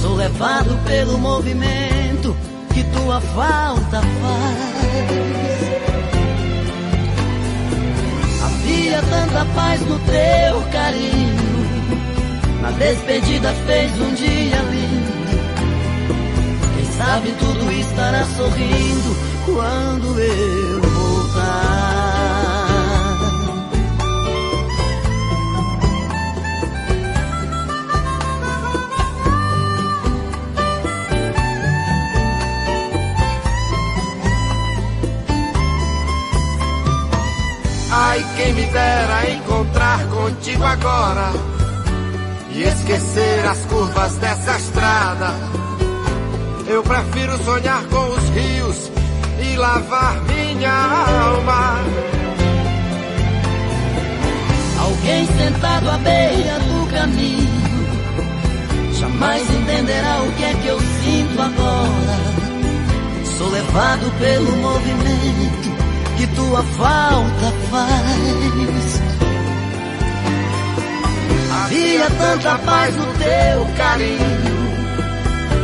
Sou levado pelo movimento que tua falta faz. Havia tanta paz no teu carinho. Na despedida fez um dia lindo. Quem sabe tudo estará sorrindo quando eu contigo agora e esquecer as curvas dessa estrada. Eu prefiro sonhar com os rios e lavar minha alma. Alguém sentado à beira do caminho jamais entenderá o que é que eu sinto agora. Sou levado pelo movimento que tua falta faz. Havia tanta paz no teu carinho.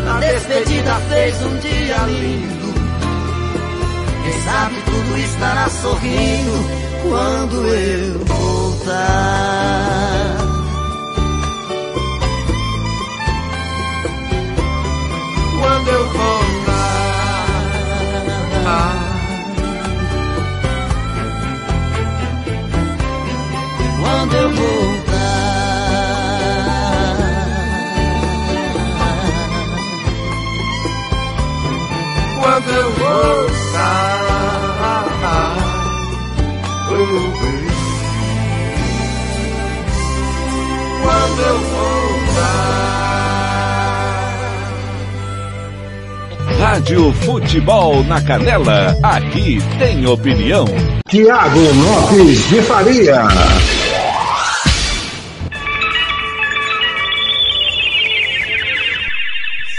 A despedida fez um dia lindo. Quem sabe tudo estará sorrindo quando eu voltar. Quando eu voltar. quando eu voltar. Quando eu voltar. Oh, baby. Quando eu voltar. Rádio Futebol na Canela, aqui tem opinião. Tiago Lopes de Faria.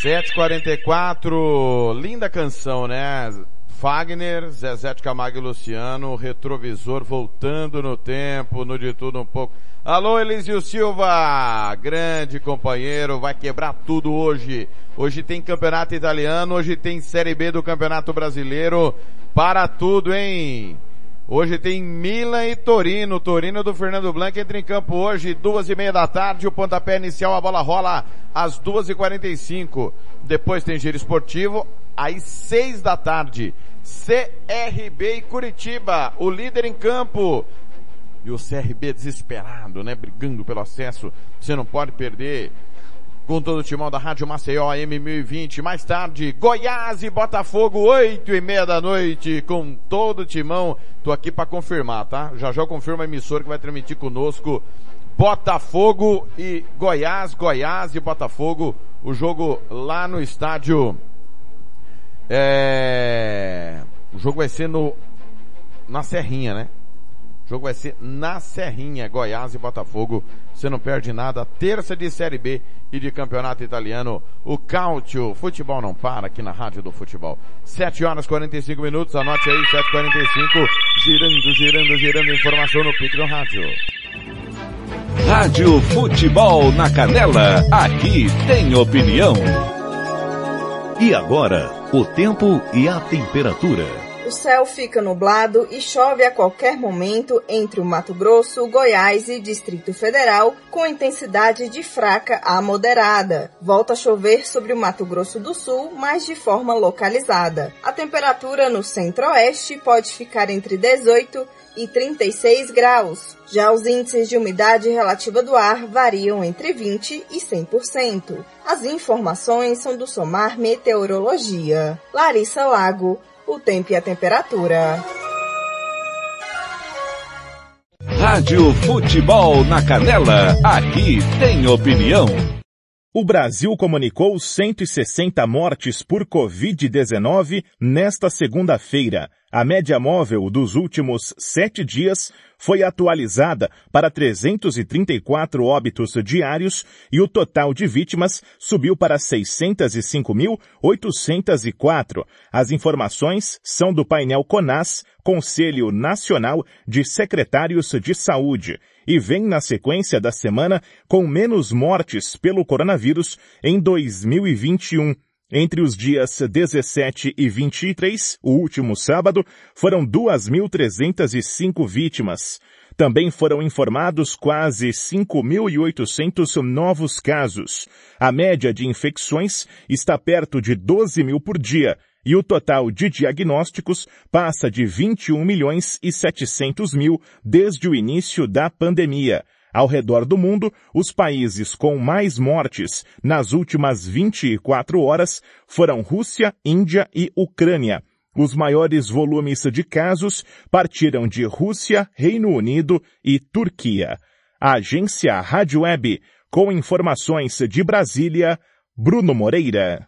744, linda canção, né? Fagner, Zezé de Camargo e Luciano, retrovisor voltando no tempo, no de tudo um pouco. Alô, Elisio Silva, grande companheiro, vai quebrar tudo hoje. Hoje tem campeonato italiano, hoje tem Série B do Campeonato Brasileiro, para tudo, hein? Hoje tem Milan e Torino. Torino do Fernando Blanco entra em campo hoje, duas e meia da tarde. O pontapé inicial, a bola rola às duas e quarenta e cinco. Depois tem giro esportivo às seis da tarde. CRB e Curitiba, o líder em campo. E o CRB desesperado, né? Brigando pelo acesso. Você não pode perder. Com todo o timão da Rádio Maceió M1020. Mais tarde, Goiás e Botafogo, oito e meia da noite. Com todo o timão. Tô aqui para confirmar, tá? Já já confirma a emissora que vai transmitir conosco. Botafogo e Goiás, Goiás e Botafogo. O jogo lá no estádio é... O jogo vai ser no na Serrinha, né? O jogo vai ser na Serrinha, Goiás e Botafogo. Você não perde nada. Terça de Série B e de Campeonato Italiano. O Cautio. Futebol não para aqui na Rádio do Futebol. 7 horas 45 minutos. Anote aí, 7h45. Girando, girando, girando. Informação no pique do rádio. Rádio Futebol na Canela. Aqui tem opinião. E agora, o tempo e a temperatura. O céu fica nublado e chove a qualquer momento entre o Mato Grosso, Goiás e Distrito Federal, com intensidade de fraca a moderada. Volta a chover sobre o Mato Grosso do Sul, mas de forma localizada. A temperatura no centro-oeste pode ficar entre 18 e 36 graus. Já os índices de umidade relativa do ar variam entre 20 e 100%. As informações são do Somar Meteorologia. Larissa Lago, o tempo e a temperatura. Rádio Futebol na Canela, aqui tem opinião. O Brasil comunicou 160 mortes por Covid-19 nesta segunda-feira. A média móvel dos últimos sete dias foi atualizada para 334 óbitos diários e o total de vítimas subiu para 605.804. As informações são do painel CONAS, Conselho Nacional de Secretários de Saúde, e vem na sequência da semana com menos mortes pelo coronavírus em 2021. Entre os dias 17 e 23, o último sábado, foram 2.305 vítimas. Também foram informados quase 5.800 novos casos. A média de infecções está perto de 12 mil por dia e o total de diagnósticos passa de 21 milhões e 700 mil desde o início da pandemia. Ao redor do mundo, os países com mais mortes nas últimas 24 horas foram Rússia, Índia e Ucrânia. Os maiores volumes de casos partiram de Rússia, Reino Unido e Turquia. A agência Rádio Web, com informações de Brasília, Bruno Moreira.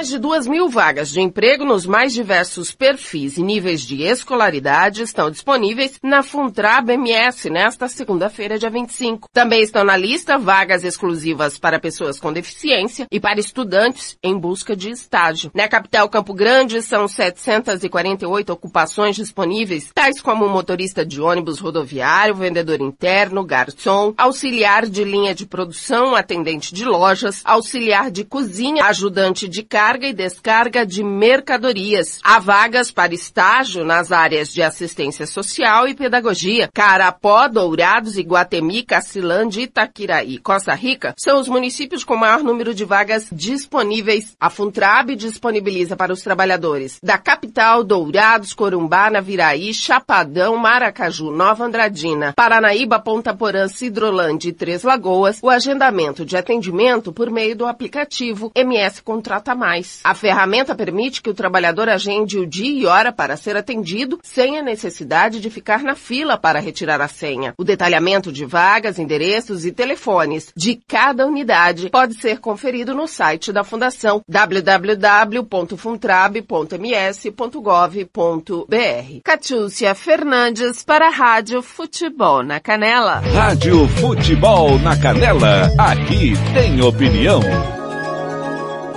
Mais de duas mil vagas de emprego nos mais diversos perfis e níveis de escolaridade estão disponíveis na Funtrab MS nesta segunda-feira, dia 25. Também estão na lista vagas exclusivas para pessoas com deficiência e para estudantes em busca de estágio. Na capital Campo Grande são 748 ocupações disponíveis, tais como motorista de ônibus rodoviário, vendedor interno, garçom, auxiliar de linha de produção, atendente de lojas, auxiliar de cozinha, ajudante de carga e descarga de mercadorias. Há vagas para estágio nas áreas de assistência social e pedagogia. Carapó, Dourados, Iguatemi, Cacilândia, Itaquiraí e Costa Rica são os municípios com maior número de vagas disponíveis. A Funtrab disponibiliza para os trabalhadores da capital, Dourados, Corumbá, Naviraí, Chapadão, Maracaju, Nova Andradina, Paranaíba, Ponta Porã, Cidrolândia e Três Lagoas o agendamento de atendimento por meio do aplicativo MS Contrata Mais A ferramenta permite que o trabalhador agende o dia e hora para ser atendido sem a necessidade de ficar na fila para retirar a senha. O detalhamento de vagas, endereços e telefones de cada unidade pode ser conferido no site da Fundação www.funtrab.ms.gov.br. Catiúcia Fernandes para a Rádio Futebol na Canela. Rádio Futebol na Canela, aqui tem opinião.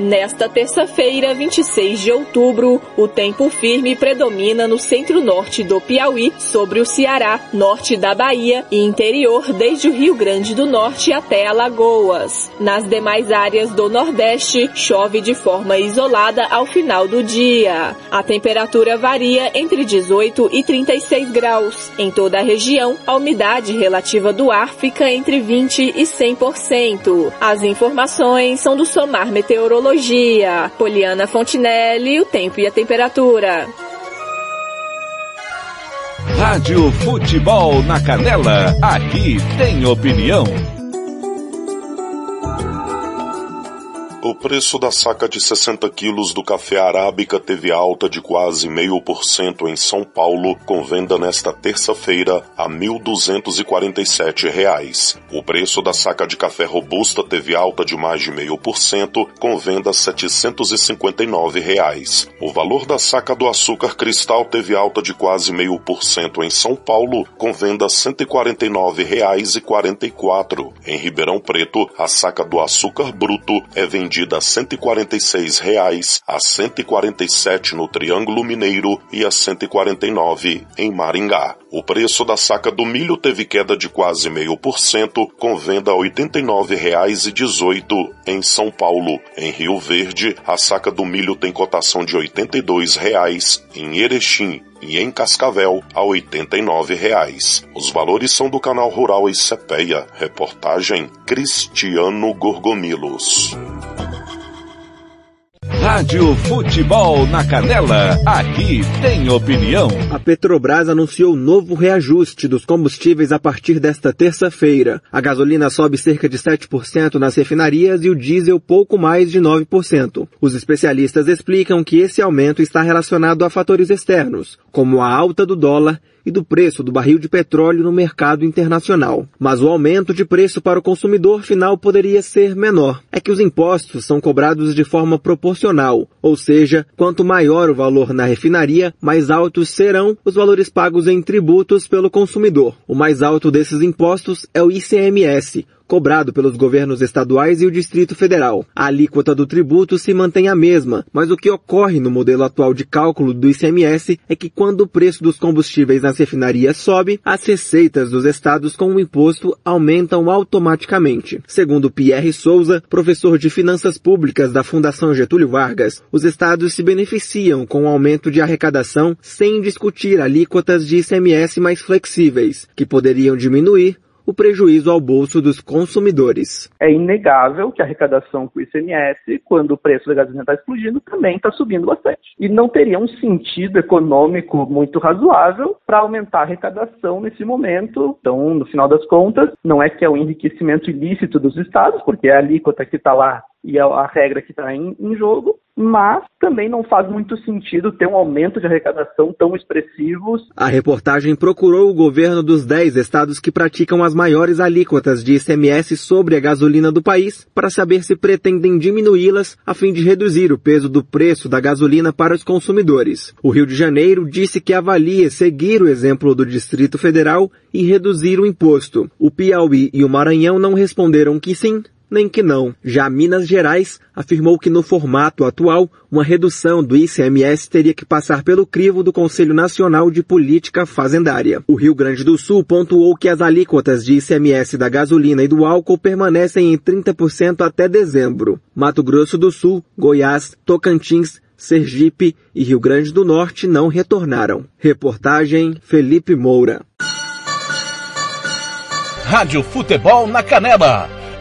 Nesta terça-feira, 26 de outubro, o tempo firme predomina no centro-norte do Piauí, sobre o Ceará, norte da Bahia e interior desde o Rio Grande do Norte até Alagoas. Nas demais áreas do Nordeste, chove de forma isolada ao final do dia. A temperatura varia entre 18 e 36 graus. Em toda a região, a umidade relativa do ar fica entre 20 e 100%. As informações são do Somar Meteorologia Meteorologia. Poliana Fontinelli, o tempo e a temperatura. Rádio Futebol na Canela, aqui tem opinião. O preço da saca de 60 quilos do café arábica teve alta de quase meio por cento em São Paulo, com venda nesta terça-feira a 1.247 reais. O preço da saca de café robusta teve alta de mais de meio por cento, com venda 759 reais. O valor da saca do açúcar cristal teve alta de quase meio por cento em São Paulo, com venda 149 reais e 44. Em Ribeirão Preto, a saca do açúcar bruto é vendida vendida a 146 reais, a R$ 147 no Triângulo Mineiro e a R$ 149 em Maringá. O preço da saca do milho teve queda de quase meio por cento, com venda a R$ 89,18 em São Paulo. Em Rio Verde, a saca do milho tem cotação de 82 reais, em Erechim e em Cascavel a 89 reais. Os valores são do canal Rural e Cepeia. Reportagem Cristiano Gorgomilos. Rádio Futebol na Canela, aqui tem opinião. A Petrobras anunciou novo reajuste dos combustíveis a partir desta terça-feira. A gasolina sobe cerca de 7% nas refinarias e o diesel pouco mais de 9%. Os especialistas explicam que esse aumento está relacionado a fatores externos, como a alta do dólar e do preço do barril de petróleo no mercado internacional. Mas o aumento de preço para o consumidor final poderia ser menor. É que os impostos são cobrados de forma proporcional, ou seja, quanto maior o valor na refinaria, mais altos serão os valores pagos em tributos pelo consumidor. O mais alto desses impostos é o ICMS, cobrado pelos governos estaduais e o Distrito Federal. A alíquota do tributo se mantém a mesma, mas o que ocorre no modelo atual de cálculo do ICMS é que quando o preço dos combustíveis nas refinarias sobe, as receitas dos estados com o imposto aumentam automaticamente. Segundo Pierre Souza, professor de Finanças Públicas da Fundação Getúlio Vargas, os estados se beneficiam com o aumento de arrecadação sem discutir alíquotas de ICMS mais flexíveis, que poderiam diminuir o prejuízo ao bolso dos consumidores. É inegável que a arrecadação com o ICMS, quando o preço da gasolina está explodindo, também está subindo bastante. E não teria um sentido econômico muito razoável para aumentar a arrecadação nesse momento. Então, no final das contas, não é que é o enriquecimento ilícito dos estados, porque é a alíquota que está lá e a, a regra que está em, em, jogo, mas também não faz muito sentido ter um aumento de arrecadação tão expressivos. A reportagem procurou o governo dos 10 estados que praticam as maiores alíquotas de ICMS sobre a gasolina do país para saber se pretendem diminuí-las a fim de reduzir o peso do preço da gasolina para os consumidores. O Rio de Janeiro disse que avalia seguir o exemplo do Distrito Federal e reduzir o imposto. O Piauí e o Maranhão não responderam que sim, nem que não. Já Minas Gerais afirmou que no formato atual, uma redução do ICMS teria que passar pelo crivo do Conselho Nacional de Política Fazendária. O Rio Grande do Sul pontuou que as alíquotas de ICMS da gasolina e do álcool permanecem em 30% até dezembro. Mato Grosso do Sul, Goiás, Tocantins, Sergipe e Rio Grande do Norte não retornaram. Reportagem Felipe Moura. Rádio Futebol na Canela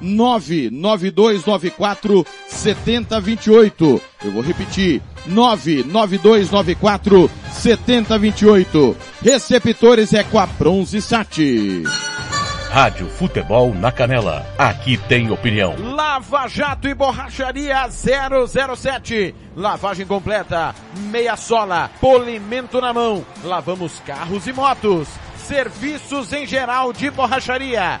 99294 7028. Eu vou repetir. 99294 7028. Receptores é com a Bronze Sat. Rádio Futebol na Canela. Aqui tem opinião. Lava Jato e Borracharia 007. Lavagem completa, meia sola, polimento na mão. Lavamos carros e motos. Serviços em geral de borracharia.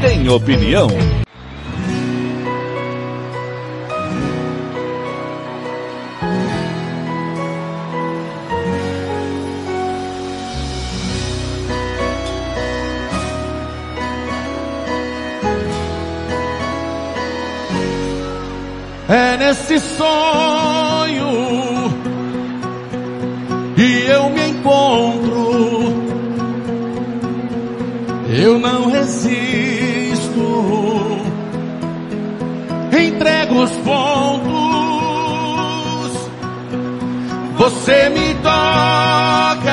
tem opinião. É nesse sonho que eu me encontro. Eu não resisto. Entrego os pontos. Você me toca.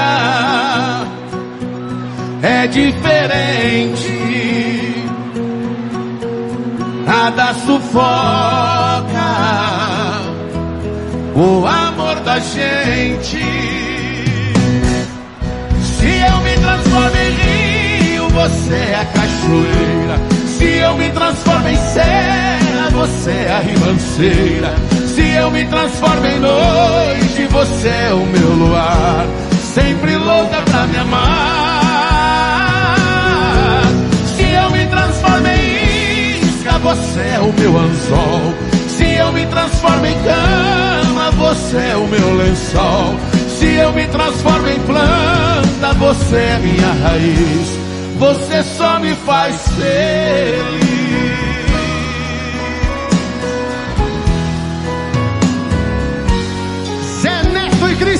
É diferente. Nada sufoca o amor da gente. Se eu me transformo em rio, você é a cachoeira. Se eu me transformo em serra, você é a ribanceira. Se eu me transformo em noite, você é o meu luar. Sempre louca pra me amar. Se eu me transformo em isca, você é o meu anzol. Se eu me transformo em cama, você é o meu lençol. Se eu me transformo em planta, você é minha raiz. Você só me faz feliz.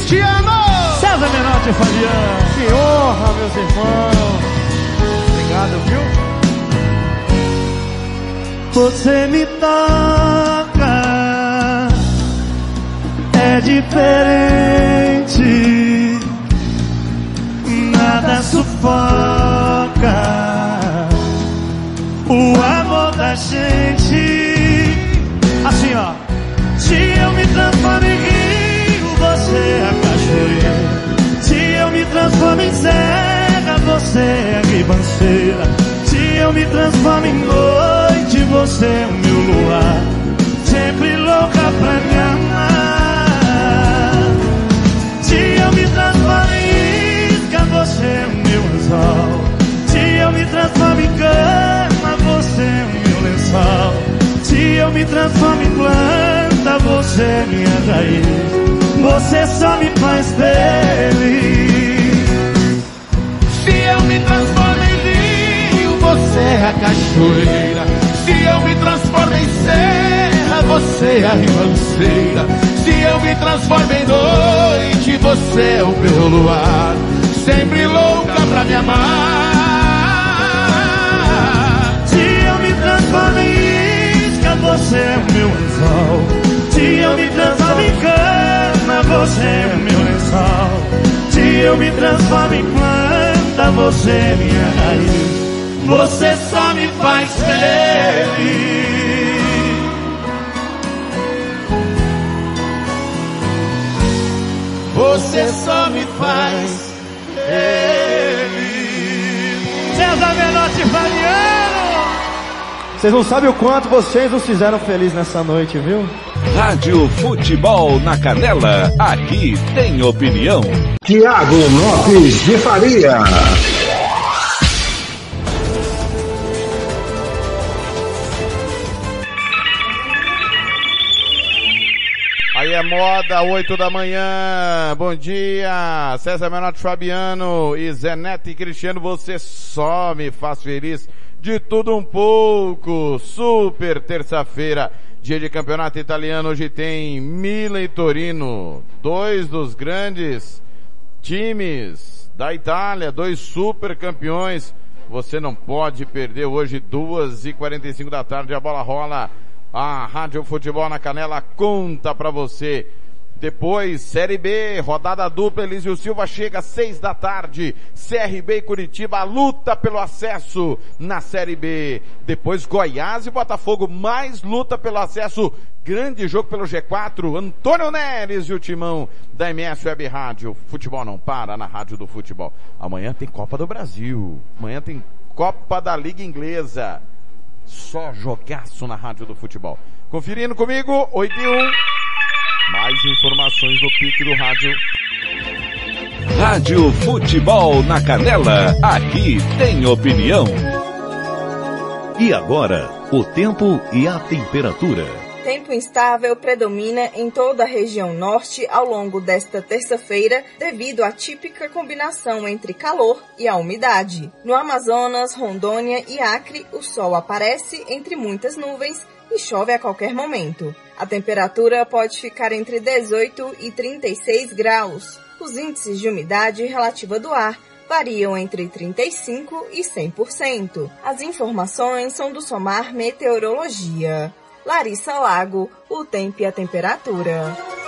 Cristiano! César Menotti e Fabiano. Que honra, meus irmãos. Obrigado, viu? Você me toca, é diferente, nada sufoca o amor da gente. Assim, ó. Se eu me transformo rio, você é a cachoeira. Se eu me transformo em serra, você é a ribanceira. Se eu me transformo em noite, você é o meu luar. Sempre louca pra me amar. Se eu me transformo em isca, você é o meu anzol. Se eu me transformo em cama, você é o meu lençol. Se eu me transformo em planta, você é minha raiz. Você só me faz feliz. Se eu me transformo em rio, você é a cachoeira. Se eu me transformo em serra, você é a ribanceira. Se eu me transformo em noite, você é o meu luar. Sempre louca pra me amar. Se eu me transformo em isca, você é o meu anzol. Se eu me transformo em canto você é o meu lençol. Se eu me transformo em planta, você é minha raiz. Você só me faz feliz. Você só me faz feliz. César Menotti Fabiano! Vocês não sabem o quanto vocês nos fizeram feliz nessa noite, viu? Rádio Futebol na Canela, aqui tem opinião. Tiago Lopes de Faria. Aí é moda, 8 da manhã. Bom dia, César Menotti Fabiano e Zenete Cristiano, você só me faz feliz de tudo um pouco. Super terça-feira, dia de campeonato italiano. Hoje tem Milan e Torino, dois dos grandes times da Itália, dois super campeões. Você não pode perder hoje, 2 e 45 da tarde, a bola rola. A Rádio Futebol na Canela conta pra você. Depois, Série B, rodada dupla, Elísio Silva chega às seis da tarde. CRB e Curitiba, luta pelo acesso na Série B. Depois, Goiás e Botafogo, mais luta pelo acesso. Grande jogo pelo G4. Antônio Neres e o timão da MS Web Rádio. Futebol não para na Rádio do Futebol. Amanhã tem Copa do Brasil. Amanhã tem Copa da Liga Inglesa. Só jogaço na Rádio do Futebol. Conferindo comigo, 8 e 1. Mais informações no pique do rádio. Rádio Futebol na Canela, aqui tem opinião. E agora, o tempo e a temperatura. Tempo instável predomina em toda a região norte ao longo desta terça-feira devido à típica combinação entre calor e a umidade. No Amazonas, Rondônia e Acre, o sol aparece entre muitas nuvens e chove a qualquer momento. A temperatura pode ficar entre 18 e 36 graus. Os índices de umidade relativa do ar variam entre 35 e 100%. As informações são do Somar Meteorologia. Larissa Lago, o tempo e a temperatura.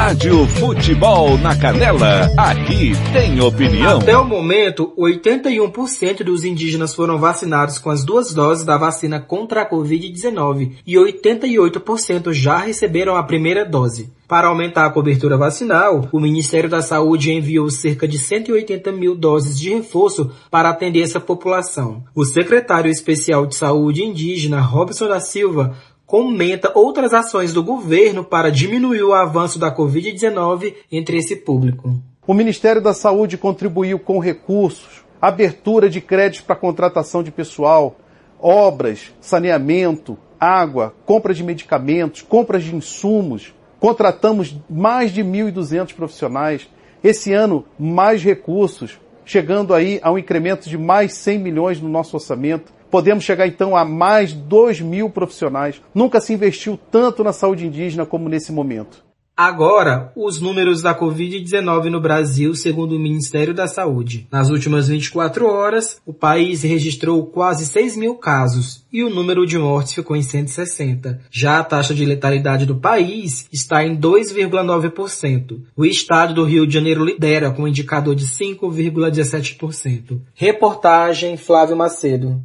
Rádio Futebol na Canela, aqui tem opinião. Até o momento, 81% dos indígenas foram vacinados com as duas doses da vacina contra a Covid-19 e 88% já receberam a primeira dose. Para aumentar a cobertura vacinal, o Ministério da Saúde enviou cerca de 180 mil doses de reforço para atender essa população. O secretário especial de Saúde indígena, Robson da Silva, comenta outras ações do governo para diminuir o avanço da Covid-19 entre esse público. O Ministério da Saúde contribuiu com recursos, abertura de créditos para contratação de pessoal, obras, saneamento, água, compra de medicamentos, compras de insumos. Contratamos mais de 1.200 profissionais. Esse ano, mais recursos, chegando aí a um incremento de mais 100 milhões no nosso orçamento. Podemos chegar então a mais 2 mil profissionais. Nunca se investiu tanto na saúde indígena como nesse momento. Agora, os números da Covid-19 no Brasil, segundo o Ministério da Saúde. Nas últimas 24 horas, o país registrou quase 6 mil casos e o número de mortes ficou em 160. Já a taxa de letalidade do país está em 2,9%. O estado do Rio de Janeiro lidera com um indicador de 5,17%. Reportagem Flávio Macedo.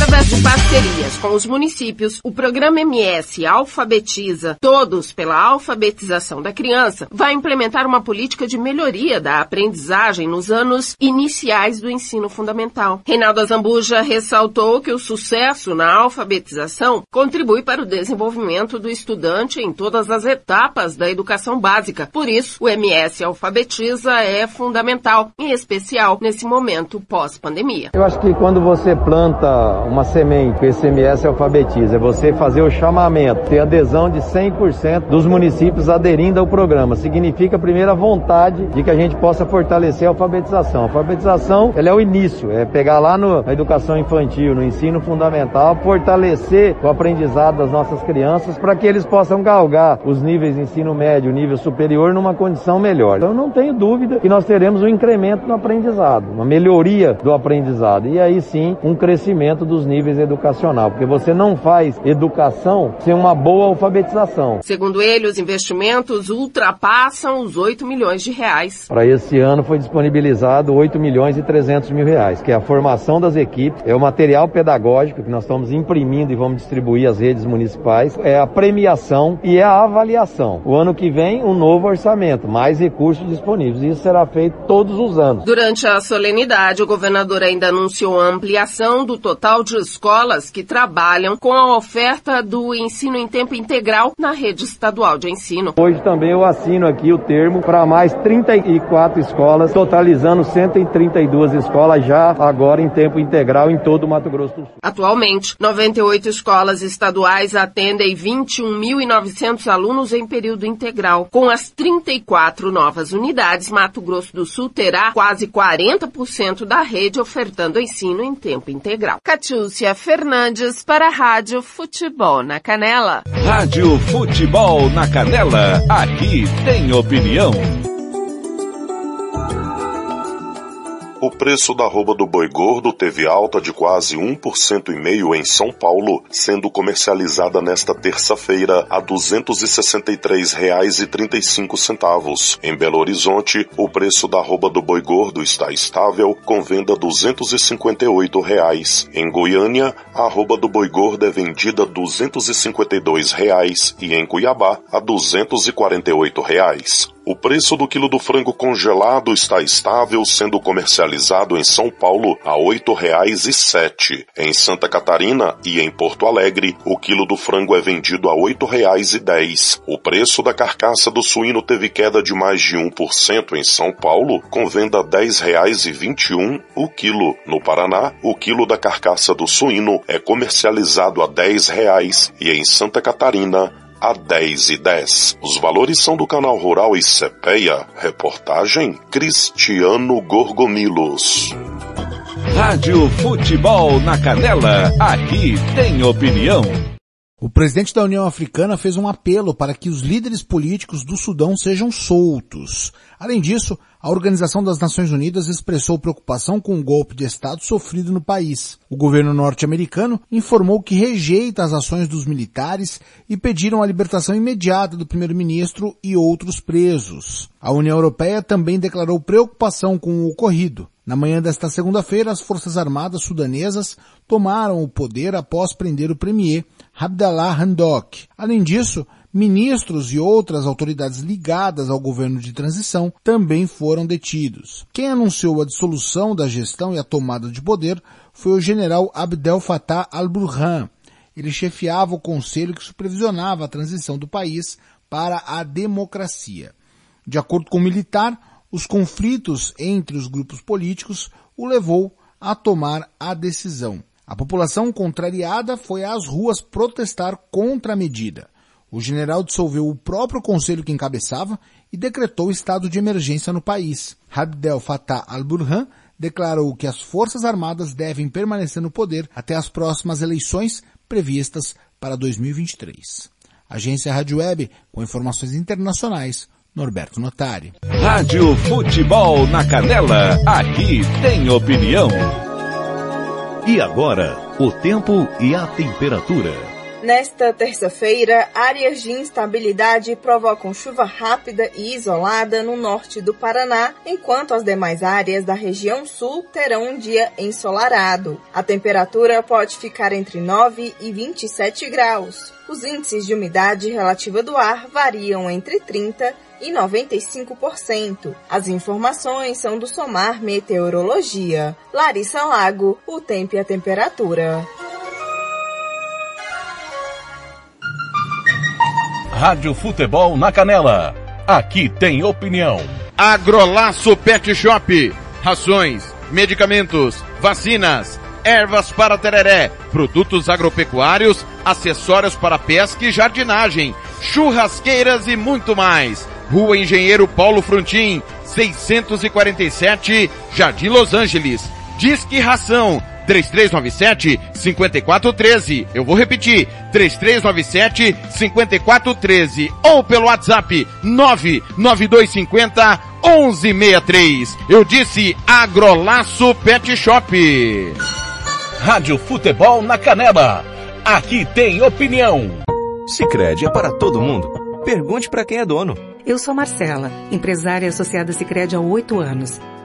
Através de parcerias com os municípios, o programa MS Alfabetiza Todos pela Alfabetização da Criança vai implementar uma política de melhoria da aprendizagem nos anos iniciais do ensino fundamental. Reinaldo Azambuja ressaltou que o sucesso na alfabetização contribui para o desenvolvimento do estudante em todas as etapas da educação básica. Por isso, o MS Alfabetiza é fundamental, em especial nesse momento pós-pandemia. Eu acho que quando você planta uma semente o ICMS alfabetiza, é você fazer o chamamento, ter adesão de 100% dos municípios aderindo ao programa. Significa, primeiro, a vontade de que a gente possa fortalecer a alfabetização. A alfabetização, ela é o início, é pegar lá no, na educação infantil, no ensino fundamental, fortalecer o aprendizado das nossas crianças para que eles possam galgar os níveis de ensino médio, nível superior, numa condição melhor. Então, eu não tenho dúvida que nós teremos um incremento no aprendizado, uma melhoria do aprendizado. E aí sim, um crescimento dos níveis educacional, porque você não faz educação sem uma boa alfabetização. Segundo ele, os investimentos ultrapassam os 8 milhões de reais. Para esse ano foi disponibilizado 8 milhões e 300 mil reais, que é a formação das equipes, é o material pedagógico que nós estamos imprimindo e vamos distribuir às redes municipais, é a premiação e é a avaliação. O ano que vem, um novo orçamento, mais recursos disponíveis. Isso será feito todos os anos. Durante a solenidade, o governador ainda anunciou a ampliação do total de escolas que trabalham com a oferta do ensino em tempo integral na rede estadual de ensino. Hoje também eu assino aqui o termo para mais 34 escolas, totalizando 132 escolas já agora em tempo integral em todo o Mato Grosso do Sul. Atualmente, 98 escolas estaduais atendem 21.900 alunos em período integral. Com as 34 novas unidades, Mato Grosso do Sul terá quase 40% da rede ofertando ensino em tempo integral. Catiúcia Fernandes para a Rádio Futebol na Canela. Rádio Futebol na Canela, aqui tem opinião. O preço da arroba do boi gordo teve alta de quase 1% e meio em São Paulo, sendo comercializada nesta terça-feira a R$ 263,35. Em Belo Horizonte, o preço da arroba do boi gordo está estável, com venda 258 reais. Em Goiânia, a arroba do boi gordo é vendida 252 reais e em Cuiabá a 248 reais. O preço do quilo do frango congelado está estável, sendo comercializado em São Paulo a R$ 8,07. Em Santa Catarina e em Porto Alegre, o quilo do frango é vendido a R$ 8,10. O preço da carcaça do suíno teve queda de mais de 1% em São Paulo, com venda a R$ 10,21 o quilo. No Paraná, o quilo da carcaça do suíno é comercializado a R$ 10,00 e em Santa Catarina a 10 e 10. Os valores são do canal Rural e Cepeia. Reportagem Cristiano Gorgomilos. Rádio Futebol na Canela, aqui tem opinião. O presidente da União Africana fez um apelo para que os líderes políticos do Sudão sejam soltos. Além disso, a Organização das Nações Unidas expressou preocupação com o golpe de Estado sofrido no país. O governo norte-americano informou que rejeita as ações dos militares e pediram a libertação imediata do primeiro-ministro e outros presos. A União Europeia também declarou preocupação com o ocorrido. Na manhã desta segunda-feira, as Forças Armadas sudanesas tomaram o poder após prender o premier Abdallah Hamdok. Além disso, ministros e outras autoridades ligadas ao governo de transição também foram detidos. Quem anunciou a dissolução da gestão e a tomada de poder foi o general Abdel Fattah al-Burhan. Ele chefiava o conselho que supervisionava a transição do país para a democracia. De acordo com o militar, os conflitos entre os grupos políticos o levou a tomar a decisão. A população contrariada foi às ruas protestar contra a medida. O general dissolveu o próprio conselho que encabeçava e decretou estado de emergência no país. Abdel Fattah al-Burhan declarou que as forças armadas devem permanecer no poder até as próximas eleições previstas para 2023. Agência Rádio Web, com informações internacionais, Norberto Notari. Rádio Futebol na Canela, aqui tem opinião. E agora, o tempo e a temperatura. Nesta terça-feira, áreas de instabilidade provocam chuva rápida e isolada no norte do Paraná, enquanto as demais áreas da região sul terão um dia ensolarado. A temperatura pode ficar entre 9 e 27 graus. Os índices de umidade relativa do ar variam entre 30 e 95%. As informações são do Somar Meteorologia. Larissa Lago, o tempo e a temperatura. Rádio Futebol na Canela. Aqui tem opinião. Agrolaço Pet Shop. Rações, medicamentos, vacinas ervas para tereré, produtos agropecuários, acessórios para pesca e jardinagem, churrasqueiras e muito mais. Rua Engenheiro Paulo Frontin, 647, Jardim Los Angeles. Disque Ração 3397 5413. Eu vou repetir, 3397 5413 ou pelo WhatsApp 99250 1163. Eu disse Agrolaço Pet Shop. Rádio Futebol na Canela. Aqui tem opinião. Sicredi é para todo mundo. Pergunte para quem é dono. Eu sou Marcela, empresária associada Sicredi há oito anos.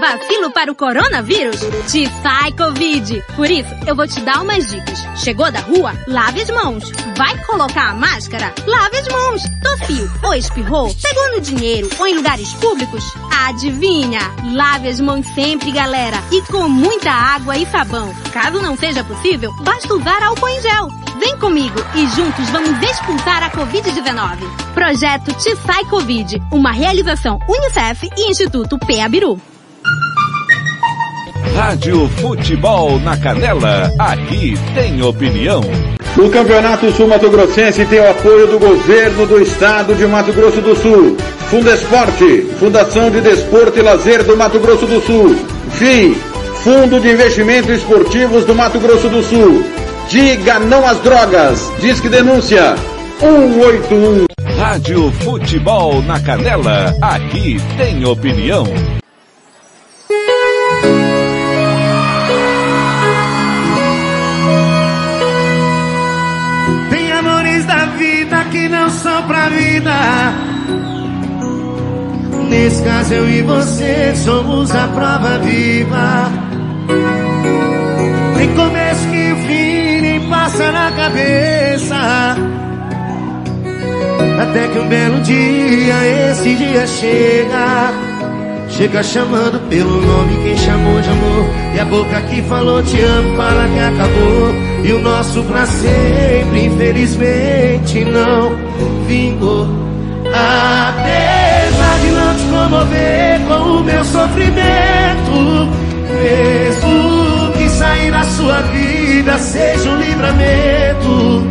vacilo para o coronavírus? Te sai Covid. Por isso, eu vou te dar umas dicas. Chegou da rua? Lave as mãos. Vai colocar a máscara? Lave as mãos. Tossiu ou espirrou? Pegou no dinheiro ou em lugares públicos? Adivinha? Lave as mãos sempre, galera. E com muita água e sabão. Caso não seja possível, basta usar álcool em gel. Vem comigo e juntos vamos expulsar a Covid-19. Projeto Te Sai Covid, uma realização Unicef e Instituto Peabiru. Rádio Futebol na Canela, aqui tem opinião. O Campeonato Sul Mato Grossense tem o apoio do governo do estado de Mato Grosso do Sul. Fundesporte, Fundação de Desporto e Lazer do Mato Grosso do Sul. FII, Fundo de Investimentos Esportivos do Mato Grosso do Sul. Diga não às drogas. Disque denúncia 181. Rádio Futebol na Canela, aqui tem opinião. Vida. Nesse caso eu e você somos a prova viva. Tem começo que o fim nem passa na cabeça. Até que um belo dia, esse dia chega. Chega chamando pelo nome quem chamou de amor. E a boca que falou te amo fala que acabou. E o nosso pra sempre, infelizmente, não vingou. Apesar de não te comover com o meu sofrimento, mesmo que sair da sua vida seja um livramento.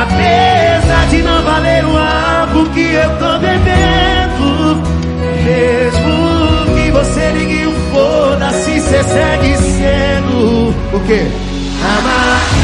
Apesar de não valer o algo que eu tô devendo, mesmo que você ligue um foda-se, cê segue sendo o quê? Amar.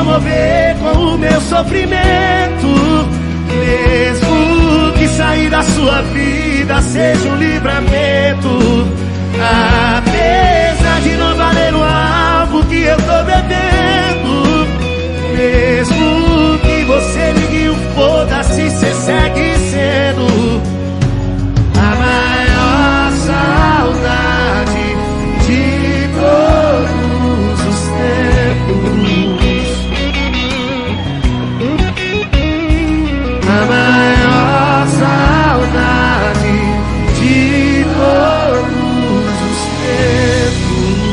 comover com o meu sofrimento, mesmo que sair da sua vida seja um livramento. Apesar de não valer o algo que eu tô bebendo, a maior saudade de todos os tempos.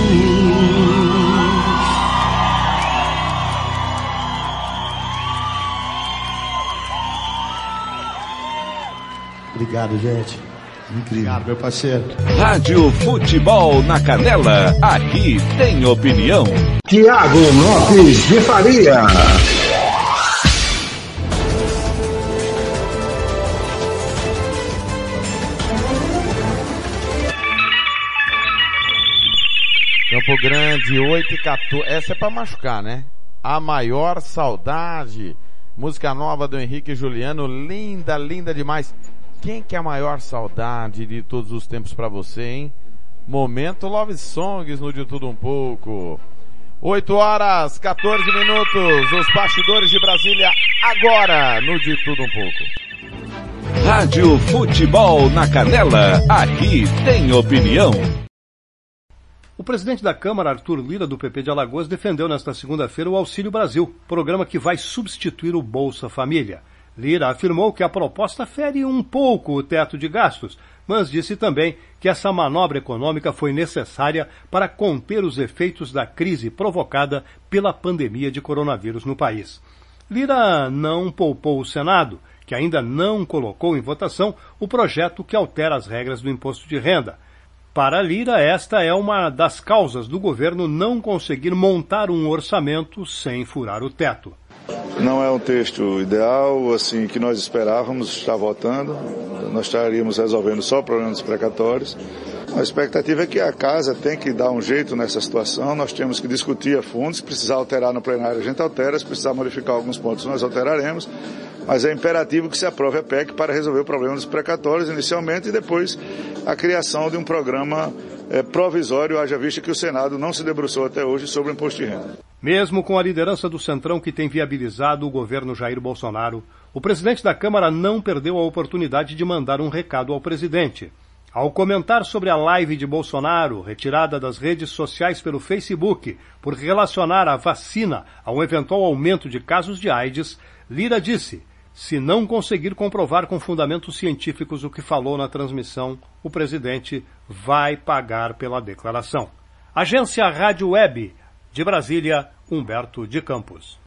Obrigado, gente. Incrível. Obrigado, meu parceiro. Rádio Futebol na Canela. Aqui tem opinião. Tiago Lopes de Faria. Grande, 8 e 14. Essa é pra machucar, né? A maior saudade. Música nova do Henrique Juliano, linda, linda demais. Quem que é a maior saudade de todos os tempos para você, hein? Momento Love Songs no De Tudo Um Pouco. 8 horas, 14 minutos, os bastidores de Brasília agora no De Tudo Um Pouco. Rádio Futebol na Canela, aqui tem opinião. O presidente da Câmara, Arthur Lira, do PP de Alagoas, defendeu nesta segunda-feira o Auxílio Brasil, programa que vai substituir o Bolsa Família. Lira afirmou que a proposta fere um pouco o teto de gastos, mas disse também que essa manobra econômica foi necessária para conter os efeitos da crise provocada pela pandemia de coronavírus no país. Lira não poupou o Senado, que ainda não colocou em votação o projeto que altera as regras do imposto de renda. Para Lira, esta é uma das causas do governo não conseguir montar um orçamento sem furar o teto. Não é um texto ideal, assim, que nós esperávamos estar votando. Nós estaríamos resolvendo só problemas precatórios. A expectativa é que a casa tem que dar um jeito nessa situação. Nós temos que discutir a fundo. Se precisar alterar no plenário, a gente altera. Se precisar modificar alguns pontos, nós alteraremos mas é imperativo que se aprove a PEC para resolver o problema dos precatórios inicialmente e depois a criação de um programa é, provisório, haja vista que o Senado não se debruçou até hoje sobre o imposto de renda. Mesmo com a liderança do Centrão que tem viabilizado o governo Jair Bolsonaro, o presidente da Câmara não perdeu a oportunidade de mandar um recado ao presidente. Ao comentar sobre a live de Bolsonaro, retirada das redes sociais pelo Facebook, por relacionar a vacina a um eventual aumento de casos de AIDS, Lira disse se não conseguir comprovar com fundamentos científicos o que falou na transmissão, o presidente vai pagar pela declaração. Agência Rádio Web, de Brasília, Humberto de Campos.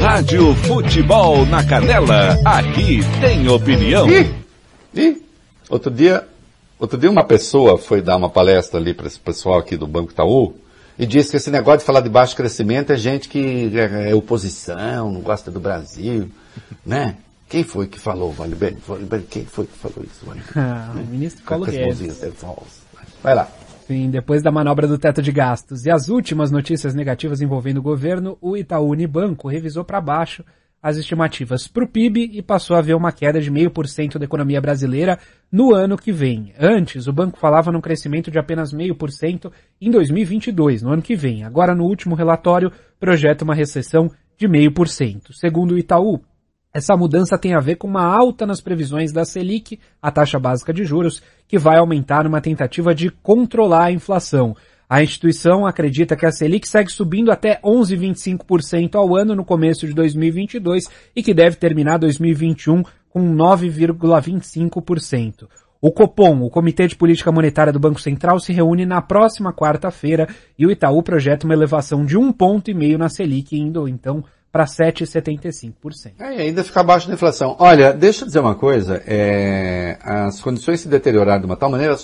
Rádio Futebol na Canela, aqui tem opinião. E, e outro dia, outro dia uma pessoa foi dar uma palestra ali para esse pessoal aqui do Banco Itaú e disse que esse negócio de falar de baixo crescimento é gente que é, é oposição, não gosta do Brasil né? Quem foi que falou, Vale Bem? Quem foi que falou isso, Vale ah, o ministro Paulo Guedes. Vai lá. Sim, depois da manobra do teto de gastos e as últimas notícias negativas envolvendo o governo, o Itaú Unibanco revisou para baixo as estimativas para o PIB e passou a ver uma queda de 0,5% da economia brasileira no ano que vem. Antes, o banco falava num crescimento de apenas 0,5% em 2022, no ano que vem. Agora, no último relatório, projeta uma recessão de 0,5%. Segundo o Itaú, essa mudança tem a ver com uma alta nas previsões da Selic, a taxa básica de juros, que vai aumentar numa tentativa de controlar a inflação. A instituição acredita que a Selic segue subindo até 11,25% ao ano no começo de 2022 e que deve terminar 2021 com 9,25%. O Copom, o Comitê de Política Monetária do Banco Central, se reúne na próxima quarta-feira e o Itaú projeta uma elevação de um ponto e meio na Selic, indo então para 7,75%. É, ainda fica abaixo da inflação. Olha, deixa eu dizer uma coisa, é, as condições se deterioraram de uma tal maneira,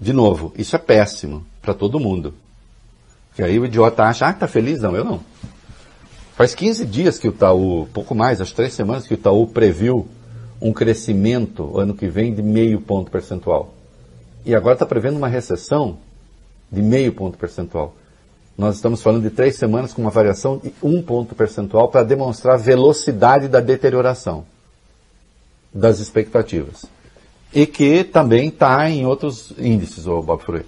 de novo, isso é péssimo para todo mundo. Que aí o idiota acha, ah, tá feliz? Não, eu não. Faz 15 dias que o Itaú, pouco mais, acho três semanas que o Itaú previu um crescimento ano que vem de meio ponto percentual. E agora está prevendo uma recessão de meio ponto percentual. Nós estamos falando de três semanas com uma variação de um ponto percentual para demonstrar a velocidade da deterioração das expectativas. E que também está em outros índices, o Bob Freire.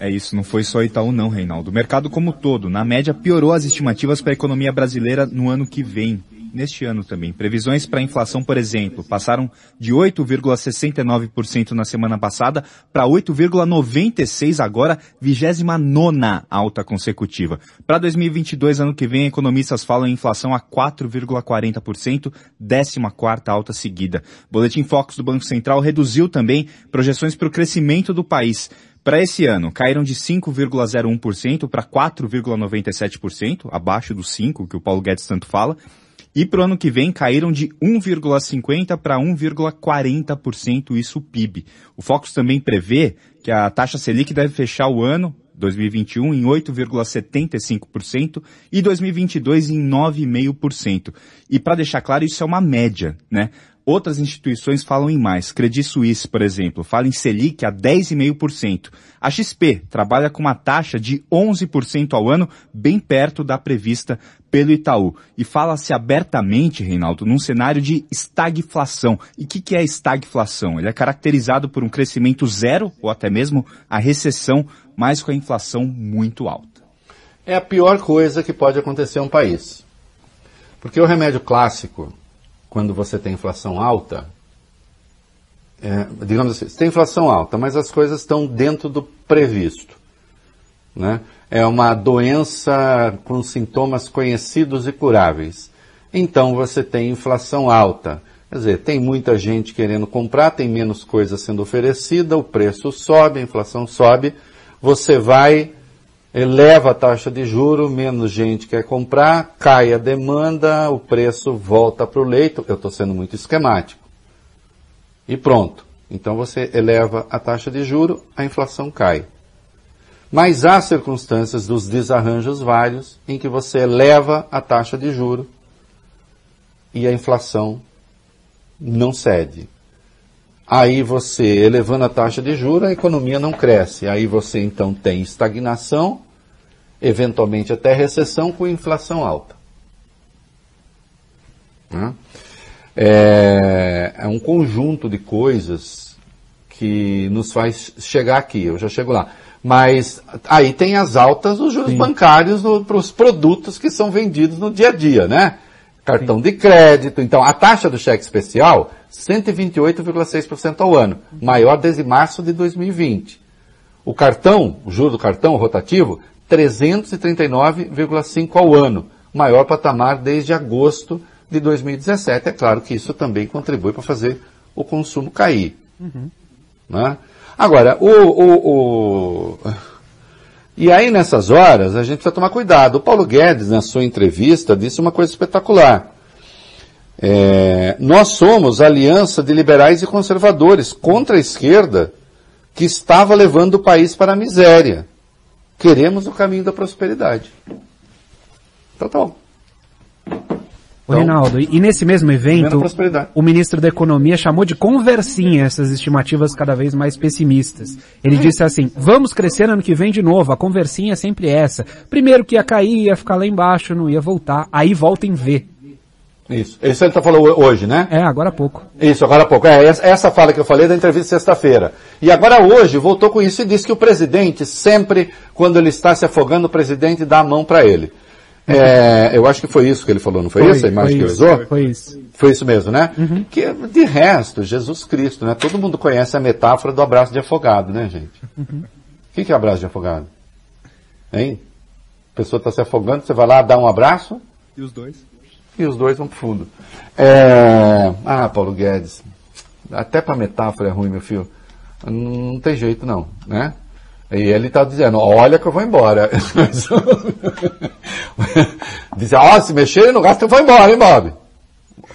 É isso, não foi só Itaú não, Reinaldo. O mercado como todo, na média, piorou as estimativas para a economia brasileira no ano que vem neste ano também. Previsões para a inflação, por exemplo, passaram de 8,69% na semana passada para 8,96% agora, 29 alta consecutiva. Para 2022, ano que vem, economistas falam em inflação a 4,40%, 14 alta seguida. Boletim Focus do Banco Central reduziu também projeções para o crescimento do país. Para esse ano, caíram de 5,01% para 4,97%, abaixo dos 5% que o Paulo Guedes tanto fala, E para o ano que vem caíram de 1,50% para 1,40% isso o PIB. O Focus também prevê que a taxa Selic deve fechar o ano 2021 em 8,75% e 2022 em 9,5%. E para deixar claro, isso é uma média, né? Outras instituições falam em mais. Credit Suisse, por exemplo, fala em Selic a 10,5%. A XP trabalha com uma taxa de 11% ao ano, bem perto da prevista pelo Itaú. E fala-se abertamente, Reinaldo, num cenário de estagflação. E o que, que é estagflação? Ele é caracterizado por um crescimento zero ou até mesmo a recessão, mas com a inflação muito alta. É a pior coisa que pode acontecer a um país. Porque o remédio clássico quando você tem inflação alta, é, digamos assim, você tem inflação alta, mas as coisas estão dentro do previsto. Né? É uma doença com sintomas conhecidos e curáveis. Então você tem inflação alta. Quer dizer, tem muita gente querendo comprar, tem menos coisa sendo oferecida, o preço sobe, a inflação sobe, você vai eleva a taxa de juro, menos gente quer comprar, cai a demanda, o preço volta para o leito. Eu estou sendo muito esquemático. E pronto. Então você eleva a taxa de juro, a inflação cai. Mas há circunstâncias dos desarranjos vários em que você eleva a taxa de juro e a inflação não cede. Aí você, elevando a taxa de juros, a economia não cresce. Aí você então tem estagnação, eventualmente até recessão com inflação alta. Né? É, é um conjunto de coisas que nos faz chegar aqui. Eu já chego lá. Mas aí tem as altas dos juros Sim. bancários para os produtos que são vendidos no dia a dia, né? Cartão Sim. de crédito. Então, a taxa do cheque especial 128,6% ao ano, maior desde março de 2020. O cartão, o juro do cartão rotativo, 339,5% ao ano, maior patamar desde agosto de 2017. É claro que isso também contribui para fazer o consumo cair. Uhum. Né? Agora, o, o, o, E aí, nessas horas, a gente precisa tomar cuidado. O Paulo Guedes, na sua entrevista, disse uma coisa espetacular. É, nós somos aliança de liberais e conservadores contra a esquerda que estava levando o país para a miséria. Queremos o caminho da prosperidade. Então tá bom. Ô, Reinaldo, e nesse mesmo evento, o ministro da Economia chamou de conversinha essas estimativas cada vez mais pessimistas. Ele é. disse assim, vamos crescer ano que vem de novo, a conversinha é sempre essa. Primeiro que ia cair, ia ficar lá embaixo, não ia voltar, aí volta em V. Isso. Isso ele está falando hoje, né? É, agora há pouco. Isso, agora há pouco. É, essa fala que eu falei da entrevista sexta-feira. E agora hoje voltou com isso e disse que o presidente sempre, quando ele está se afogando, o presidente dá a mão para ele. É, eu acho que foi isso que ele falou, não foi, foi isso a imagem que ele usou? Foi isso. Foi isso mesmo, né? Uhum. Que, de resto, Jesus Cristo, né? Todo mundo conhece a metáfora do abraço de afogado, né, gente? Uhum. O que, que é abraço de afogado? Hein? A pessoa está se afogando, você vai lá dar um abraço? E os dois? E os dois vão para o fundo. É... Ah, Paulo Guedes, até para metáfora é ruim, meu filho. Não tem jeito não, né? E ele está dizendo, olha que eu vou embora. Diz, ó, oh, se mexer no gasto eu vou embora, hein, Bob?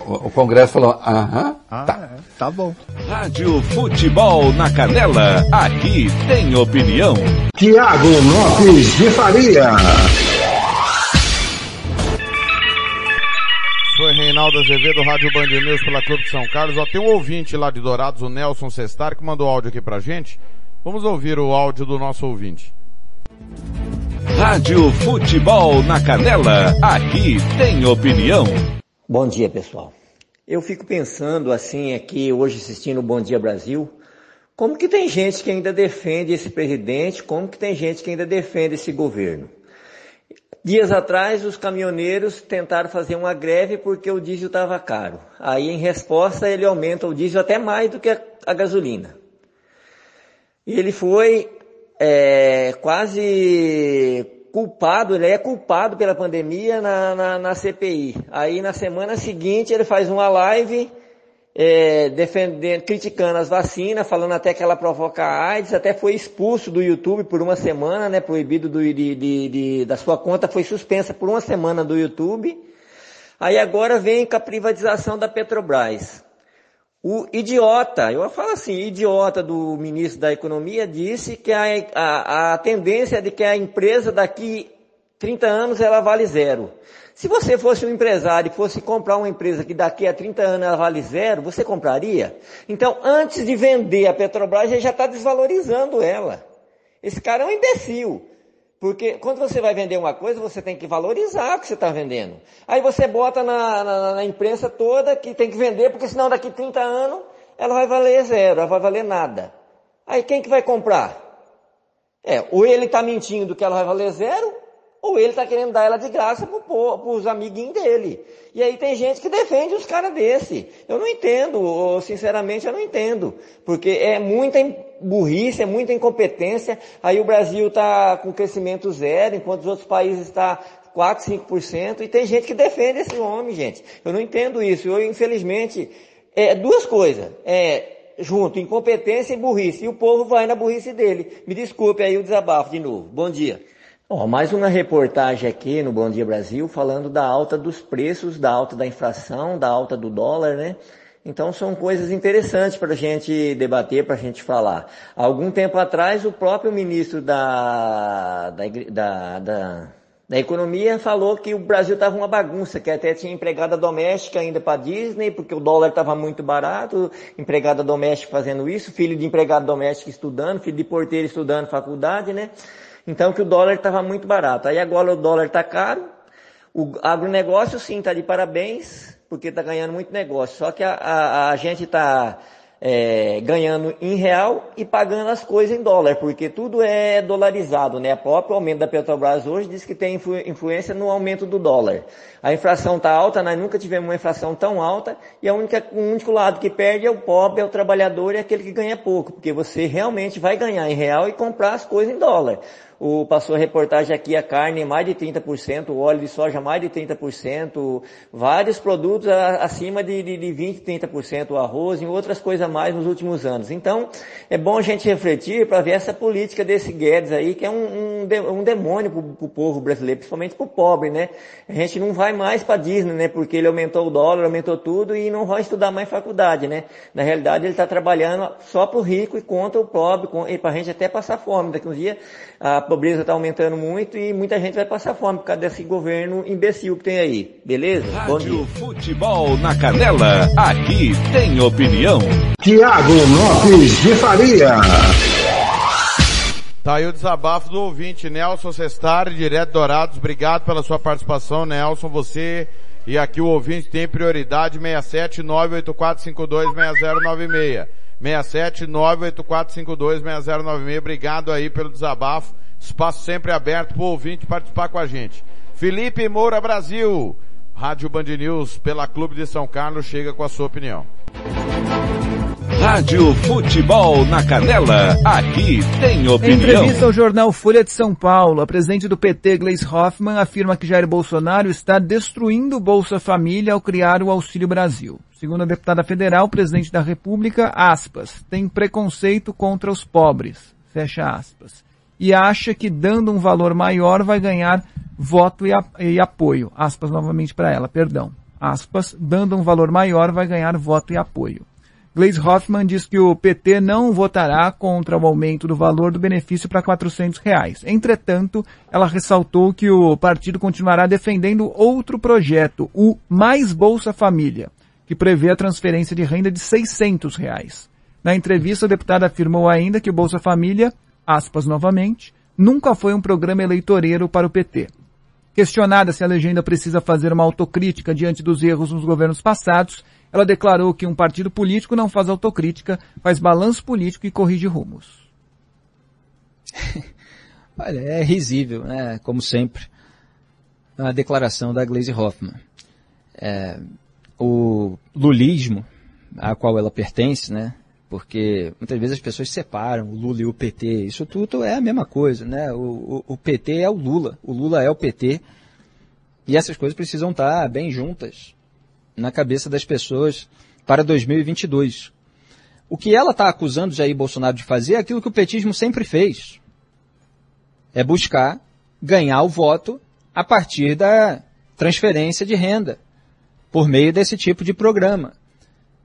O, Congresso falou, aham, ah, tá. É, tá bom. Rádio Futebol na Canela, aqui tem opinião. Tiago Lopes de Faria. Reinaldo Azevedo, Rádio Band News pela Clube de São Carlos. Ó, tem um ouvinte lá de Dourados, o Nelson Cestar, que mandou áudio aqui pra gente. Vamos ouvir o áudio do nosso ouvinte. Rádio Futebol na Canela, aqui tem opinião. Bom dia, pessoal. Eu fico pensando assim aqui hoje assistindo o Bom Dia Brasil, como que tem gente que ainda defende esse presidente, como que tem gente que ainda defende esse governo. Dias atrás, os caminhoneiros tentaram fazer uma greve porque o diesel estava caro. Aí, em resposta, ele aumenta o diesel até mais do que a, a gasolina. E ele foi é, quase culpado, ele é culpado pela pandemia na, na, na CPI. Aí, na semana seguinte, ele faz uma live é, defendendo, criticando as vacinas, falando até que ela provoca AIDS, até foi expulso do YouTube por uma semana, né, proibido do, de, de, de, da sua conta, foi suspensa por uma semana do YouTube. Aí agora vem com a privatização da Petrobras. O idiota, eu falo assim, idiota do ministro da Economia disse que a, a, a tendência é de que a empresa daqui 30 anos ela vale zero. Se você fosse um empresário e fosse comprar uma empresa que daqui a 30 anos ela vale zero, você compraria? Então, antes de vender a Petrobras, ele já está desvalorizando ela. Esse cara é um imbecil. Porque quando você vai vender uma coisa, você tem que valorizar o que você está vendendo. Aí você bota na, na, na, imprensa toda que tem que vender, porque senão daqui 30 anos ela vai valer zero, ela vai valer nada. Aí quem que vai comprar? É, ou ele está mentindo que ela vai valer zero, ou ele está querendo dar ela de graça para os amiguinhos dele. E aí tem gente que defende os caras desse. Eu não entendo, sinceramente eu não entendo. Porque é muita burrice, é muita incompetência. Aí o Brasil está com crescimento zero, enquanto os outros países estão tá 4, 5%. E tem gente que defende esse homem, gente. Eu não entendo isso. Eu, infelizmente, é duas coisas. É, junto, incompetência e burrice. E o povo vai na burrice dele. Me desculpe aí o desabafo de novo. Bom dia. Ó, mais uma reportagem aqui no Bom Dia Brasil falando da alta dos preços, da alta da inflação, da alta do dólar, né? Então são coisas interessantes para a gente debater, para a gente falar. Algum tempo atrás, o próprio ministro da, da, da, da, da Economia falou que o Brasil estava uma bagunça, que até tinha empregada doméstica ainda para Disney, porque o dólar estava muito barato, empregada doméstica fazendo isso, filho de empregado doméstico estudando, filho de porteiro estudando faculdade, né? Então que o dólar estava muito barato. Aí agora o dólar está caro, o agronegócio sim está de parabéns, porque está ganhando muito negócio. Só que a, a, a gente está é, ganhando em real e pagando as coisas em dólar, porque tudo é dolarizado, né? O próprio aumento da Petrobras hoje diz que tem influ, influência no aumento do dólar. A inflação está alta, nós nunca tivemos uma inflação tão alta, e a única, o único lado que perde é o pobre, é o trabalhador e é aquele que ganha pouco, porque você realmente vai ganhar em real e comprar as coisas em dólar o, passou a reportagem aqui, a carne mais de 30%, o óleo de soja mais de 30%, vários produtos acima de, de, de 20%, 30%, o arroz e outras coisas mais nos últimos anos. Então, é bom a gente refletir para ver essa política desse Guedes aí, que é um, um, um demônio para o povo brasileiro, principalmente para o pobre, né? A gente não vai mais para Disney, né? Porque ele aumentou o dólar, aumentou tudo e não vai estudar mais faculdade, né? Na realidade, ele está trabalhando só para o rico e contra o pobre, para a gente até passar fome. Daqui uns dias, a pobreza está aumentando muito e muita gente vai passar fome por causa desse governo imbecil que tem aí. Beleza? Rádio Bom dia. Futebol na Canela. Aqui tem opinião. Tiago Lopes de Faria. Tá aí o desabafo do ouvinte, Nelson Sestari, direto Dourados. Obrigado pela sua participação, Nelson. Você e aqui o ouvinte tem prioridade 67 98452 6096. 67 98452 6096. Obrigado aí pelo desabafo. Espaço sempre aberto para o ouvinte participar com a gente. Felipe Moura Brasil, Rádio Band News pela Clube de São Carlos, chega com a sua opinião. Rádio Futebol na Canela, aqui tem opinião. Em entrevista ao jornal Folha de São Paulo, a presidente do PT, Gleisi Hoffmann, afirma que Jair Bolsonaro está destruindo o Bolsa Família ao criar o Auxílio Brasil. Segundo a deputada federal, presidente da República, aspas, tem preconceito contra os pobres, fecha aspas e acha que dando um valor maior vai ganhar voto e, e apoio. Aspas novamente para ela, perdão. Aspas, dando um valor maior vai ganhar voto e apoio. Gleisi Hoffmann diz que o PT não votará contra o aumento do valor do benefício para 400 reais. Entretanto, ela ressaltou que o partido continuará defendendo outro projeto, o Mais Bolsa Família, que prevê a transferência de renda de 600 reais. Na entrevista, a deputada afirmou ainda que o Bolsa Família aspas novamente, nunca foi um programa eleitoreiro para o PT. Questionada se a legenda precisa fazer uma autocrítica diante dos erros nos governos passados, ela declarou que um partido político não faz autocrítica, faz balanço político e corrige rumos. Olha, é risível, né? Como sempre, a declaração da Glaze Hoffman. É, o lulismo a qual ela pertence, né? porque muitas vezes as pessoas separam o Lula e o PT. Isso tudo é a mesma coisa, né? O, o, o, PT é o Lula, o Lula é o PT. E essas coisas precisam estar bem juntas na cabeça das pessoas para 2022. O que ela está acusando Jair Bolsonaro de fazer é aquilo que o petismo sempre fez. É buscar ganhar o voto a partir da transferência de renda. por meio desse tipo de programa.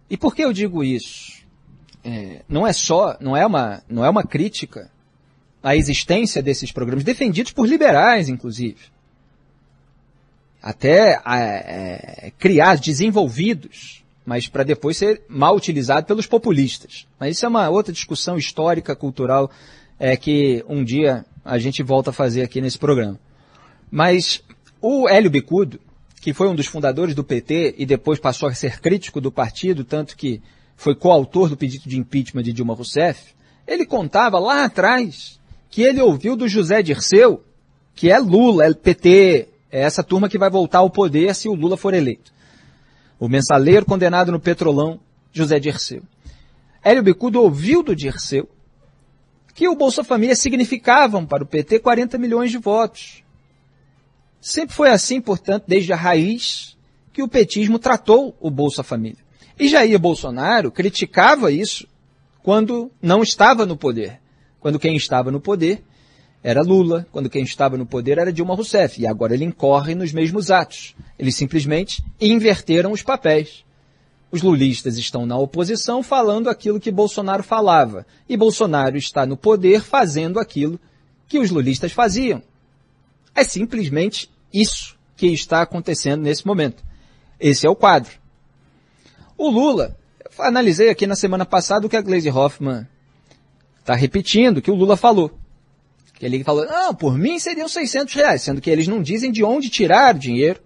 E por que eu digo isso? É, não é só, não é uma, não é uma crítica à existência desses programas, defendidos por liberais, inclusive. Até é, criar, desenvolvidos, mas para depois ser mal utilizado pelos populistas. Mas isso é uma outra discussão histórica, cultural, é, que um dia a gente volta a fazer aqui nesse programa. Mas o Hélio Bicudo, que foi um dos fundadores do PT e depois passou a ser crítico do partido, tanto que foi coautor do pedido de impeachment de Dilma Rousseff, ele contava lá atrás que ele ouviu do José Dirceu, que é Lula, é PT, é essa turma que vai voltar ao poder se o Lula for eleito. O mensaleiro condenado no Petrolão, José Dirceu. Hélio Bicudo ouviu do Dirceu que o Bolsa Família significavam para o PT 40 milhões de votos. Sempre foi assim, portanto, desde a raiz que o petismo tratou o Bolsa Família. E Jair Bolsonaro criticava isso quando não estava no poder. Quando quem estava no poder era Lula, quando quem estava no poder era Dilma Rousseff. E agora ele incorre nos mesmos atos. Eles simplesmente inverteram os papéis. Os lulistas estão na oposição falando aquilo que Bolsonaro falava. E Bolsonaro está no poder fazendo aquilo que os lulistas faziam. É simplesmente isso que está acontecendo nesse momento. Esse é o quadro. O Lula, eu analisei aqui na semana passada o que a Glaze Hoffman está repetindo, que o Lula falou. Que ele falou, não, por mim seriam 600 reais, sendo que eles não dizem de onde tirar o dinheiro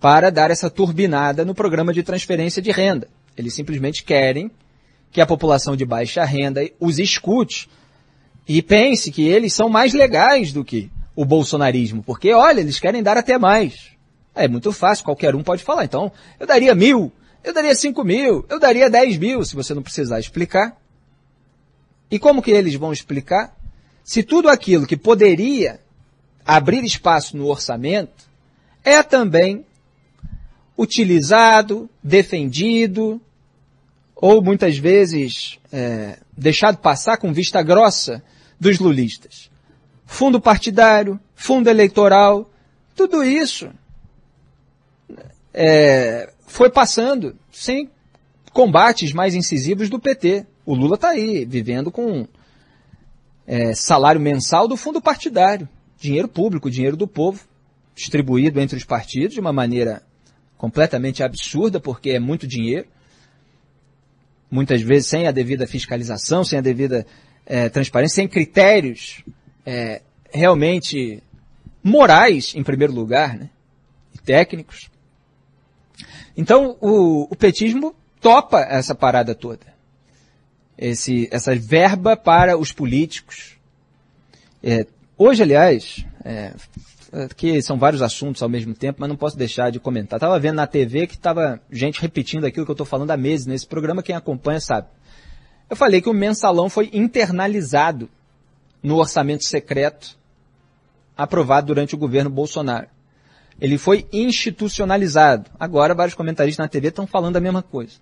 para dar essa turbinada no programa de transferência de renda. Eles simplesmente querem que a população de baixa renda os escute e pense que eles são mais legais do que o bolsonarismo, porque olha, eles querem dar até mais. É muito fácil, qualquer um pode falar. Então, eu daria mil, eu daria cinco mil, eu daria dez mil, se você não precisar explicar. E como que eles vão explicar? Se tudo aquilo que poderia abrir espaço no orçamento é também utilizado, defendido, ou muitas vezes é, deixado passar com vista grossa dos lulistas fundo partidário, fundo eleitoral, tudo isso é, foi passando sem combates mais incisivos do PT. O Lula está aí, vivendo com é, salário mensal do fundo partidário, dinheiro público, dinheiro do povo, distribuído entre os partidos de uma maneira completamente absurda, porque é muito dinheiro, muitas vezes sem a devida fiscalização, sem a devida é, transparência, sem critérios é, realmente morais, em primeiro lugar, né? e técnicos. Então, o, o, petismo topa essa parada toda. Esse, essa verba para os políticos. É, hoje, aliás, é, que são vários assuntos ao mesmo tempo, mas não posso deixar de comentar. Estava vendo na TV que estava gente repetindo aquilo que eu estou falando há meses nesse programa, quem acompanha sabe. Eu falei que o mensalão foi internalizado no orçamento secreto aprovado durante o governo Bolsonaro. Ele foi institucionalizado. Agora, vários comentaristas na TV estão falando a mesma coisa.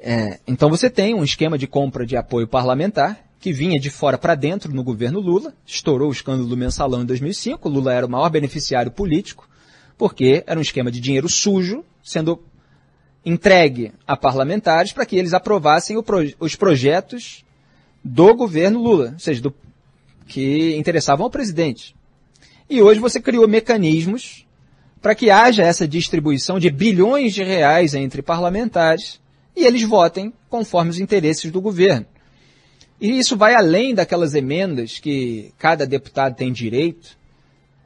É, então você tem um esquema de compra de apoio parlamentar que vinha de fora para dentro no governo Lula, estourou o escândalo do mensalão em 2005, Lula era o maior beneficiário político, porque era um esquema de dinheiro sujo sendo entregue a parlamentares para que eles aprovassem pro, os projetos do governo Lula, ou seja, do, que interessavam ao presidente. E hoje você criou mecanismos para que haja essa distribuição de bilhões de reais entre parlamentares e eles votem conforme os interesses do governo. E isso vai além daquelas emendas que cada deputado tem direito,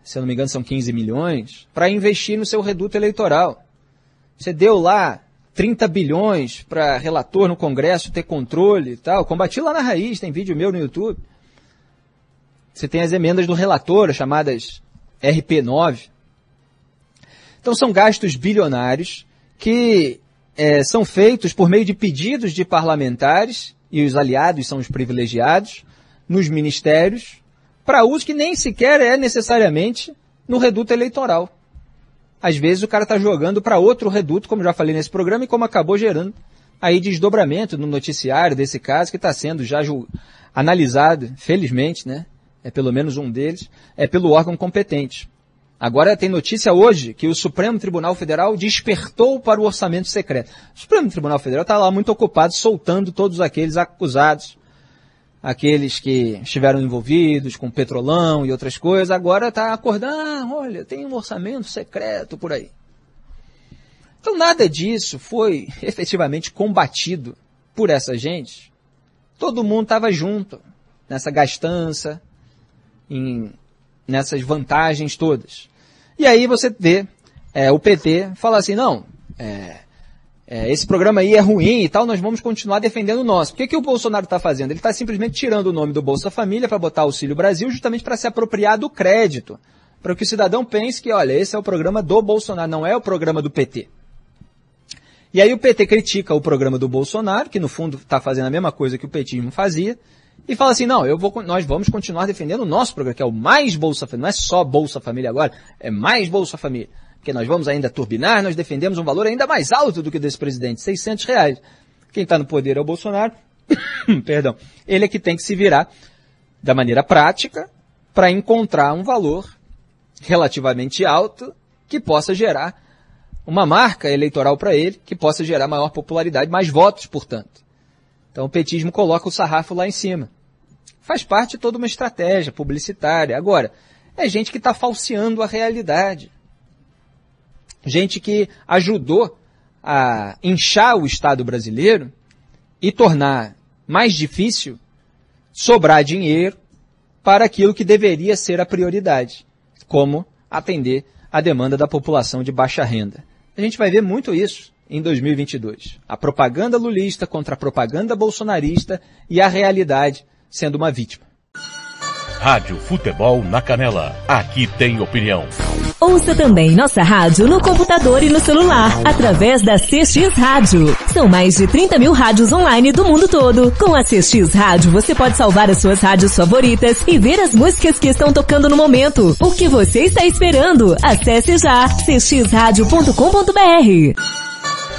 se eu não me engano são 15 milhões, para investir no seu reduto eleitoral. Você deu lá 30 bilhões para relator no Congresso ter controle e tal. Combati lá na raiz, tem vídeo meu no YouTube. Você tem as emendas do relator, chamadas RP9. Então são gastos bilionários que é, são feitos por meio de pedidos de parlamentares, e os aliados são os privilegiados, nos ministérios, para uso que nem sequer é necessariamente no reduto eleitoral. Às vezes o cara está jogando para outro reduto, como já falei nesse programa, e como acabou gerando aí desdobramento no noticiário desse caso, que está sendo já analisado, felizmente, né? É pelo menos um deles, é pelo órgão competente. Agora tem notícia hoje que o Supremo Tribunal Federal despertou para o orçamento secreto. O Supremo Tribunal Federal está lá muito ocupado soltando todos aqueles acusados, aqueles que estiveram envolvidos com petrolão e outras coisas. Agora está acordando, ah, olha, tem um orçamento secreto por aí. Então nada disso foi efetivamente combatido por essa gente. Todo mundo estava junto nessa gastança, em, nessas vantagens todas. E aí você vê é, o PT falar assim, não, é, é, esse programa aí é ruim e tal, nós vamos continuar defendendo o nosso. O que, que o Bolsonaro está fazendo? Ele está simplesmente tirando o nome do Bolsa Família para botar Auxílio Brasil, justamente para se apropriar do crédito. Para que o cidadão pense que, olha, esse é o programa do Bolsonaro, não é o programa do PT. E aí o PT critica o programa do Bolsonaro, que no fundo está fazendo a mesma coisa que o petismo fazia, e fala assim, não, eu vou, nós vamos continuar defendendo o nosso programa, que é o mais Bolsa Família, não é só Bolsa Família agora, é mais Bolsa Família. Porque nós vamos ainda turbinar, nós defendemos um valor ainda mais alto do que o desse presidente, 600 reais. Quem está no poder é o Bolsonaro, perdão, ele é que tem que se virar da maneira prática para encontrar um valor relativamente alto que possa gerar uma marca eleitoral para ele, que possa gerar maior popularidade, mais votos, portanto. Então o petismo coloca o sarrafo lá em cima. Faz parte de toda uma estratégia publicitária. Agora, é gente que está falseando a realidade. Gente que ajudou a inchar o Estado brasileiro e tornar mais difícil sobrar dinheiro para aquilo que deveria ser a prioridade, como atender a demanda da população de baixa renda. A gente vai ver muito isso em 2022. A propaganda lulista contra a propaganda bolsonarista e a realidade sendo uma vítima. Rádio Futebol na Canela. Aqui tem opinião. Ouça também nossa rádio no computador e no celular, através da CX Rádio. São mais de 30 mil rádios online do mundo todo. Com a CX Rádio, você pode salvar as suas rádios favoritas e ver as músicas que estão tocando no momento. O que você está esperando? Acesse já cxradio.com.br.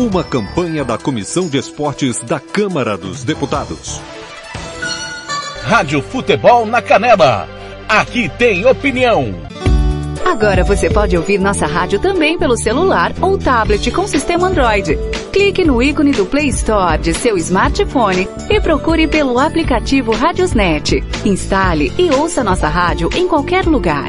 Uma campanha da Comissão de Esportes da Câmara dos Deputados. Rádio Futebol na Canela. Aqui tem opinião. Agora você pode ouvir nossa rádio também pelo celular ou tablet com sistema Android. Clique no ícone do Play Store de seu smartphone e procure pelo aplicativo Radiosnet. Instale e ouça nossa rádio em qualquer lugar.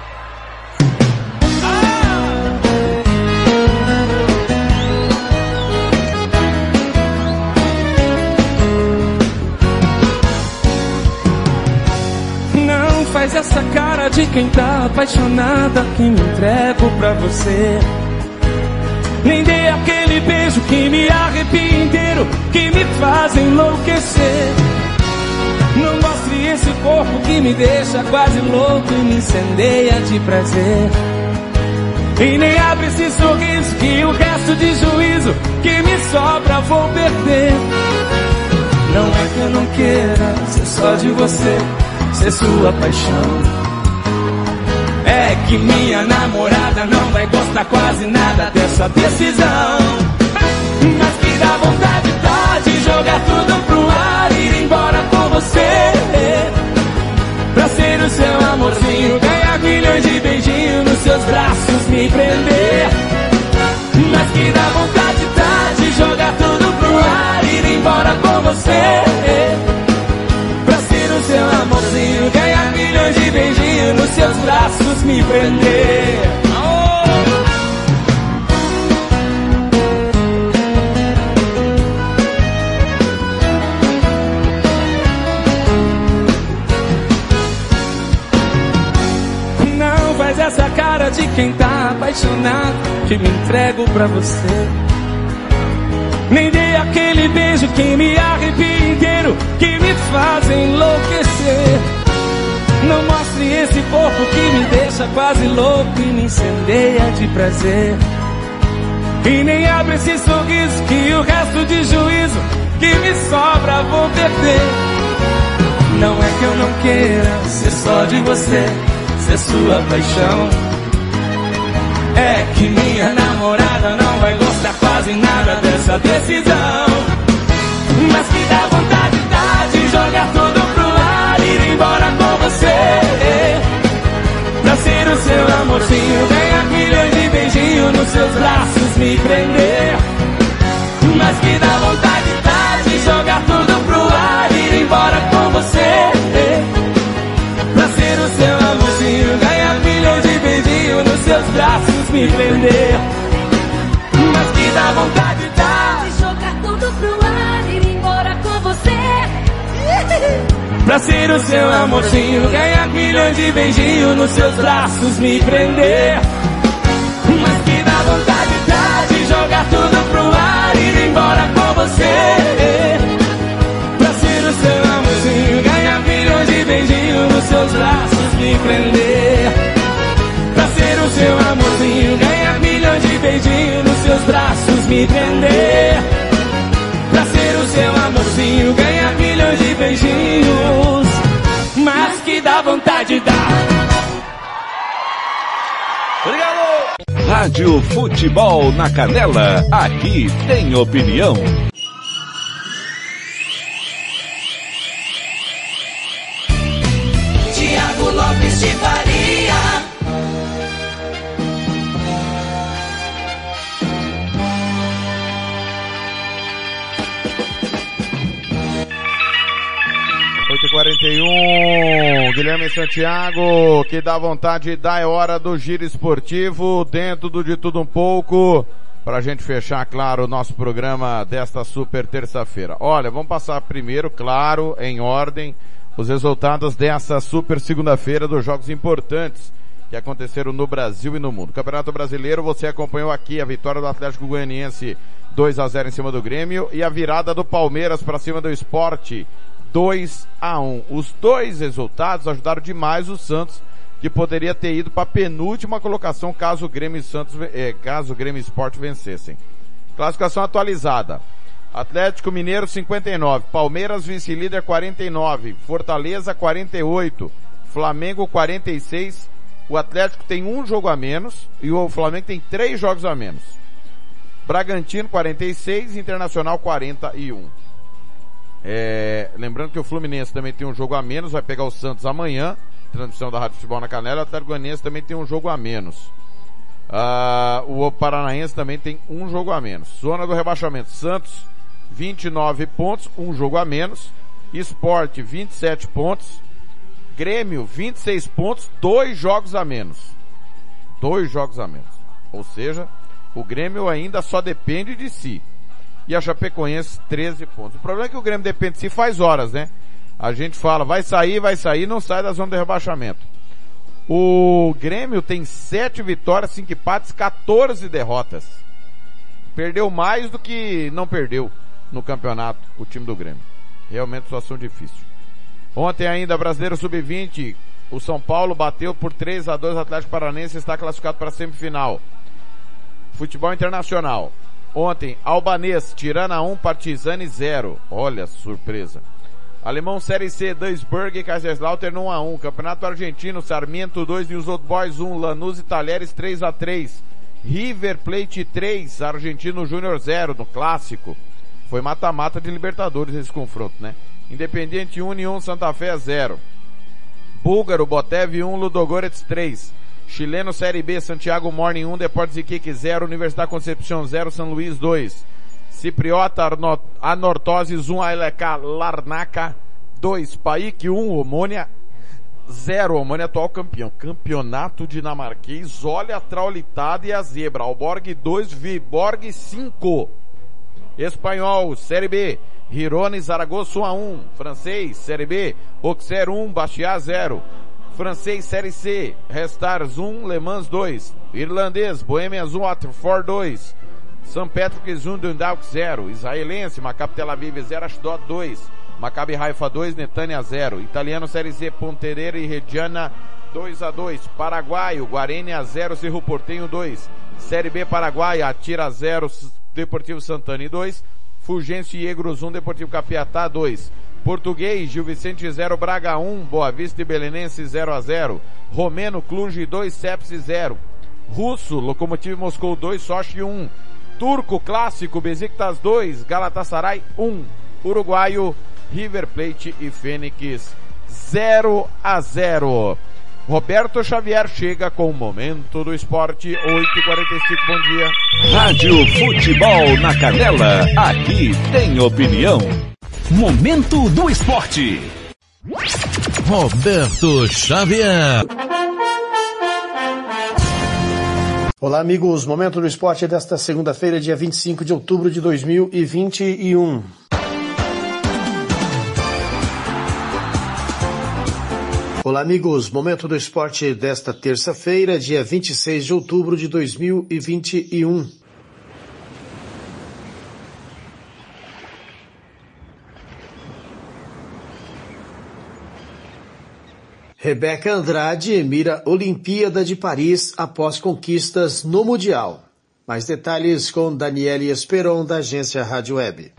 Essa cara de quem tá apaixonada que me entrego pra você. Nem dê aquele beijo que me arrepia inteiro, que me faz enlouquecer. Não mostre esse corpo que me deixa quase louco e me incendeia de prazer. E nem abre esse sorriso que o resto de juízo que me sobra vou perder. Não é que eu não queira ser só de você, ser sua paixão. É que minha namorada não vai gostar quase nada dessa decisão. Mas que dá vontade tá de jogar tudo pro ar e ir embora com você. Pra ser o seu amorzinho, ganhar milhões de beijinhos nos seus braços, me prender. Mas que dá vontade tá de jogar tudo pro ar e ir embora com você. seus braços me prender. Não faz essa cara de quem tá apaixonado que me entrego pra você. Nem dei aquele beijo que me arrepia inteiro, que me faz enlouquecer. Não mostre esse corpo que me deixa quase louco e me incendeia de prazer. E nem abre esse sorriso que o resto de juízo que me sobra vou perder. Não é que eu não queira ser só de você, ser sua paixão. É que minha namorada não vai gostar quase nada dessa decisão. Mas que dá vontade você. Pra ser o seu amorzinho, ganhar milhões de beijinhos nos seus braços, me prender. Mas que dá vontade dá de jogar tudo pro ar ir embora com você. Pra ser o seu amorzinho, ganhar milhões de beijinhos nos seus braços, me prender. Mas que dá vontade dá De jogar tudo pro ar ir embora com você. Pra ser o seu amorzinho, ganhar milhões de beijinhos nos seus braços, me prender. Mas que dá vontade dá de jogar tudo pro ar e ir embora com você. Pra ser o seu amorzinho, ganhar milhões de beijinhos nos seus braços, me prender. Pra ser o seu amorzinho, ganhar milhões de beijinhos nos seus braços, me prender. Pra ser o seu amorzinho, ganhar de beijinhos. Mas que dá vontade dá. Obrigado! Rádio Futebol na Canela. Aqui tem opinião. 41. Guilherme Santiago, que dá vontade e dá é hora do giro esportivo, dentro do de tudo um pouco, para a gente fechar, claro, o nosso programa desta super terça-feira. Olha, vamos passar primeiro, claro, em ordem, os resultados dessa super segunda-feira dos jogos importantes que aconteceram no Brasil e no mundo. Campeonato Brasileiro, você acompanhou aqui a vitória do Atlético Goianiense 2 a 0 em cima do Grêmio e a virada do Palmeiras para cima do Esporte 2 a 1. Os dois resultados ajudaram demais o Santos, que poderia ter ido para a penúltima colocação caso o Grêmio Santos, eh, caso o Grêmio Sport vencessem. Classificação atualizada. Atlético Mineiro 59, Palmeiras vice-líder 49, Fortaleza 48, Flamengo 46. O Atlético tem um jogo a menos e o Flamengo tem três jogos a menos. Bragantino 46, Internacional 41. É, lembrando que o Fluminense também tem um jogo a menos, vai pegar o Santos amanhã, transmissão da Rádio Futebol na Canela, o Atlético também tem um jogo a menos. Ah, o Paranaense também tem um jogo a menos. Zona do rebaixamento, Santos 29 pontos, um jogo a menos. Esporte 27 pontos. Grêmio 26 pontos, dois jogos a menos. Dois jogos a menos. Ou seja, o Grêmio ainda só depende de si e a Chapecoense 13 pontos. O problema é que o Grêmio depende de si faz horas, né? A gente fala, vai sair, vai sair, não sai da zona de rebaixamento. O Grêmio tem 7 vitórias, 5 empates, 14 derrotas. Perdeu mais do que não perdeu no campeonato, o time do Grêmio. Realmente situação difícil. Ontem ainda, Brasileiro Sub-20, o São Paulo bateu por 3 a 2 o Atlético Paranense está classificado para a semifinal. Futebol Internacional. Ontem, Albanês, Tirana 1, Partizani 0. Olha, surpresa. Alemão Série C, Duisburg e Kaiserslautern 1 a 1. Campeonato Argentino, Sarmiento 2, News Old Boys 1, Lanús e Talheres 3 a 3. River Plate 3, Argentino Júnior 0 no clássico. Foi mata-mata de Libertadores esse confronto, né? Independiente 1, União Santa Fé 0. Búlgaro, Botev 1, Ludogorets 3. Chileno Série B, Santiago Morning 1, Deportes Iquique 0, Universidade Concepción 0, São Luís 2. Cipriota Anortoses 1, ALK Larnaca 2, Paik 1, Omônia 0, Omônia atual campeão. Campeonato dinamarquês, olha a traulitada e a zebra. Alborg 2, Viborg 5. Espanhol, Série B, Hirone Zaragoza 1 a 1. Francês, Série B, Auxerre 1, Bastia 0. Francês Série C, Restars 1, Le Mans 2. Irlandês, Bohemians 1, Waterford 2. St. Patrick's 1, Dundalk 0. Israelense, Maccabi Tel Aviv 0, Ashdod 2. Maccabi Haifa 2, Netanya 0. Italiano Série Z, Pontereira e Reggiana 2 a 2. Paraguaio, Guarani 0, Cerro Portenho 2. Série B Paraguai, Atira 0, Deportivo Santana 2. Fulgêncio e Egros 1, Deportivo Capiatá 2. Português, Gil Vicente 0, Braga 1, Boa Vista e Belenense 0 a 0. Romeno, Cluj 2, Sepsi 0. Russo, Lokomotiv Moscou 2, Sochi 1. Turco, Clássico, Besiktas 2, Galatasaray 1. Uruguaio, River Plate e Fênix 0 a 0. Roberto Xavier chega com o momento do esporte 8:45. Bom dia. Rádio Futebol na Canela. Aqui tem opinião. Momento do esporte. Roberto Xavier. Olá, amigos. Momento do esporte desta segunda-feira, dia 25 de outubro de 2021. Olá, amigos. Momento do esporte desta terça-feira, dia 26 de outubro de 2021. Rebeca Andrade mira Olimpíada de Paris após conquistas no Mundial. Mais detalhes com Daniele Esperon, da agência Rádio Web.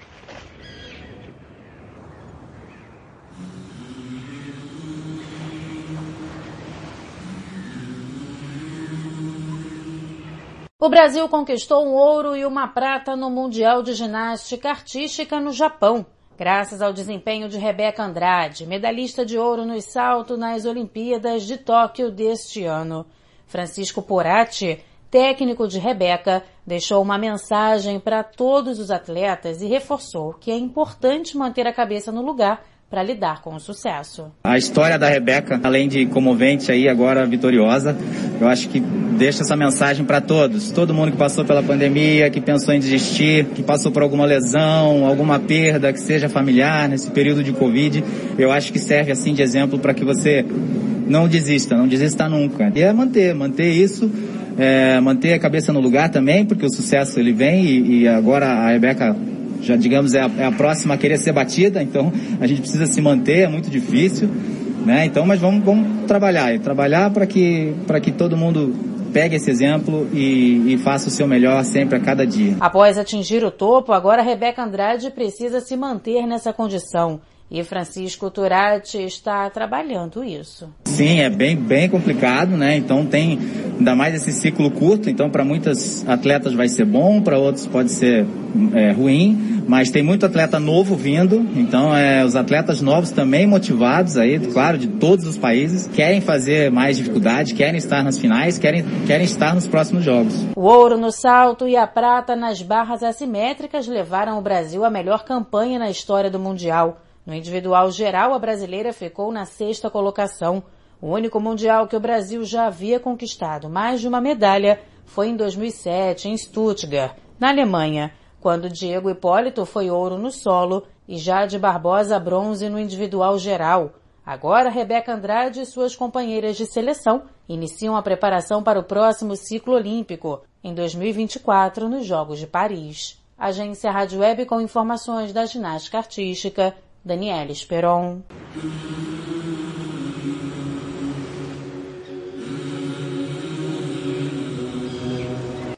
O Brasil conquistou um ouro e uma prata no Mundial de Ginástica Artística no Japão, graças ao desempenho de Rebeca Andrade, medalhista de ouro no salto nas Olimpíadas de Tóquio deste ano. Francisco Porati, técnico de Rebeca, deixou uma mensagem para todos os atletas e reforçou que é importante manter a cabeça no lugar para lidar com o sucesso. A história da Rebeca, além de comovente aí agora vitoriosa, eu acho que deixa essa mensagem para todos, todo mundo que passou pela pandemia, que pensou em desistir, que passou por alguma lesão, alguma perda, que seja familiar nesse período de Covid, eu acho que serve assim de exemplo para que você não desista, não desista nunca. E é manter, manter isso, é, manter a cabeça no lugar também, porque o sucesso ele vem e, e agora a Rebeca já digamos é a, é a, próxima a querer ser batida, então a gente precisa se manter, é muito difícil, né? Então, mas vamos, vamos trabalhar trabalhar para que para que todo mundo pegue esse exemplo e, e, faça o seu melhor sempre a cada dia. Após atingir o topo, agora Rebeca Andrade precisa se manter nessa condição. E Francisco Turati está trabalhando isso. Sim, é bem, bem complicado, né? Então tem ainda mais esse ciclo curto, então para muitas atletas vai ser bom, para outros pode ser é, ruim, mas tem muito atleta novo vindo, então é, os atletas novos também motivados aí, claro, de todos os países, querem fazer mais dificuldade, querem estar nas finais, querem, querem estar nos próximos jogos. O ouro no salto e a prata nas barras assimétricas levaram o Brasil à melhor campanha na história do Mundial. No individual geral, a brasileira ficou na sexta colocação. O único mundial que o Brasil já havia conquistado mais de uma medalha foi em 2007, em Stuttgart, na Alemanha, quando Diego Hipólito foi ouro no solo e Jade Barbosa bronze no individual geral. Agora, Rebeca Andrade e suas companheiras de seleção iniciam a preparação para o próximo ciclo olímpico, em 2024, nos Jogos de Paris. Agência Rádio Web com informações da ginástica artística, Daniela Esperon.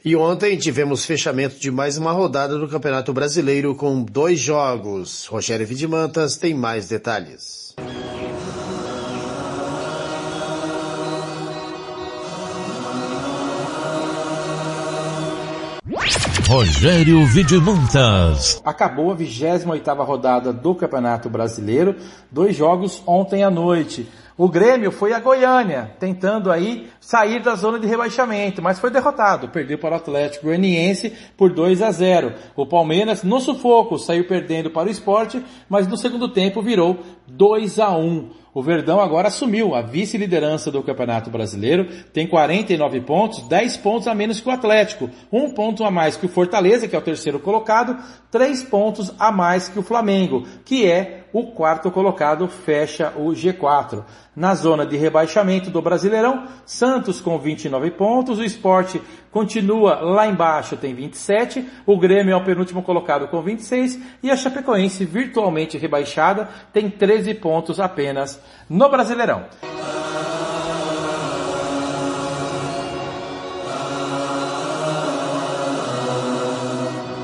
E ontem tivemos fechamento de mais uma rodada do Campeonato Brasileiro com dois jogos. Rogério Vidimantas tem mais detalhes. Rogério Vidimantas. Acabou a 28ª rodada do Campeonato Brasileiro, dois jogos ontem à noite. O Grêmio foi a Goiânia, tentando aí sair da zona de rebaixamento, mas foi derrotado, perdeu para o Atlético Goianiense por 2 a 0. O Palmeiras no sufoco saiu perdendo para o Esporte, mas no segundo tempo virou 2 a 1. O Verdão agora assumiu a vice-liderança do Campeonato Brasileiro, tem 49 pontos, 10 pontos a menos que o Atlético, um ponto a mais que o Fortaleza, que é o terceiro colocado, três pontos a mais que o Flamengo, que é o quarto colocado, fecha o G4. Na zona de rebaixamento do Brasileirão, Santos com 29 pontos, o Esporte continua lá embaixo, tem 27, o Grêmio é o penúltimo colocado com 26 e a Chapecoense, virtualmente rebaixada, tem 13 pontos apenas no Brasileirão.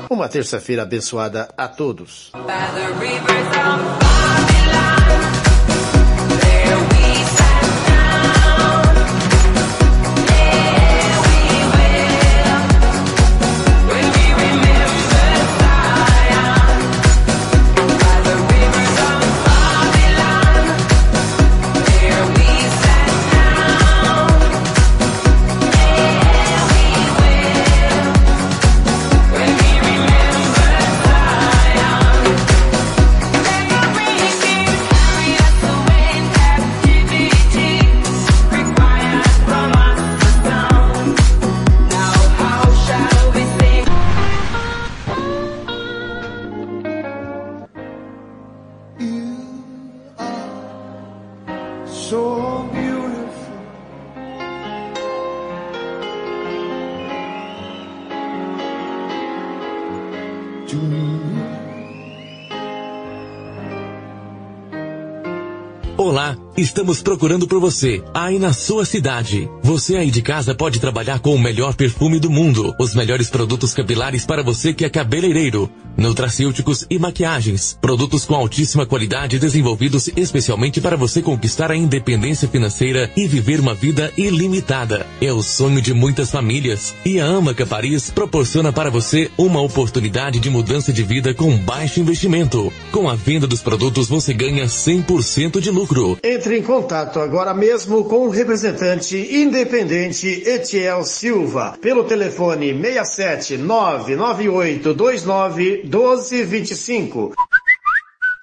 Uma terça-feira abençoada a todos. Estamos procurando por você, aí na sua cidade. Você aí de casa pode trabalhar com o melhor perfume do mundo, os melhores produtos capilares para você que é cabeleireiro, nutracêuticos e maquiagens, produtos com altíssima qualidade desenvolvidos especialmente para você conquistar a independência financeira e viver uma vida ilimitada. É o sonho de muitas famílias e a Amaca Paris proporciona para você uma oportunidade de mudança de vida com baixo investimento. Com a venda dos produtos você ganha 100% de lucro. Entre em contato agora mesmo com o representante independente Etiel Silva pelo telefone 67 99829 1225.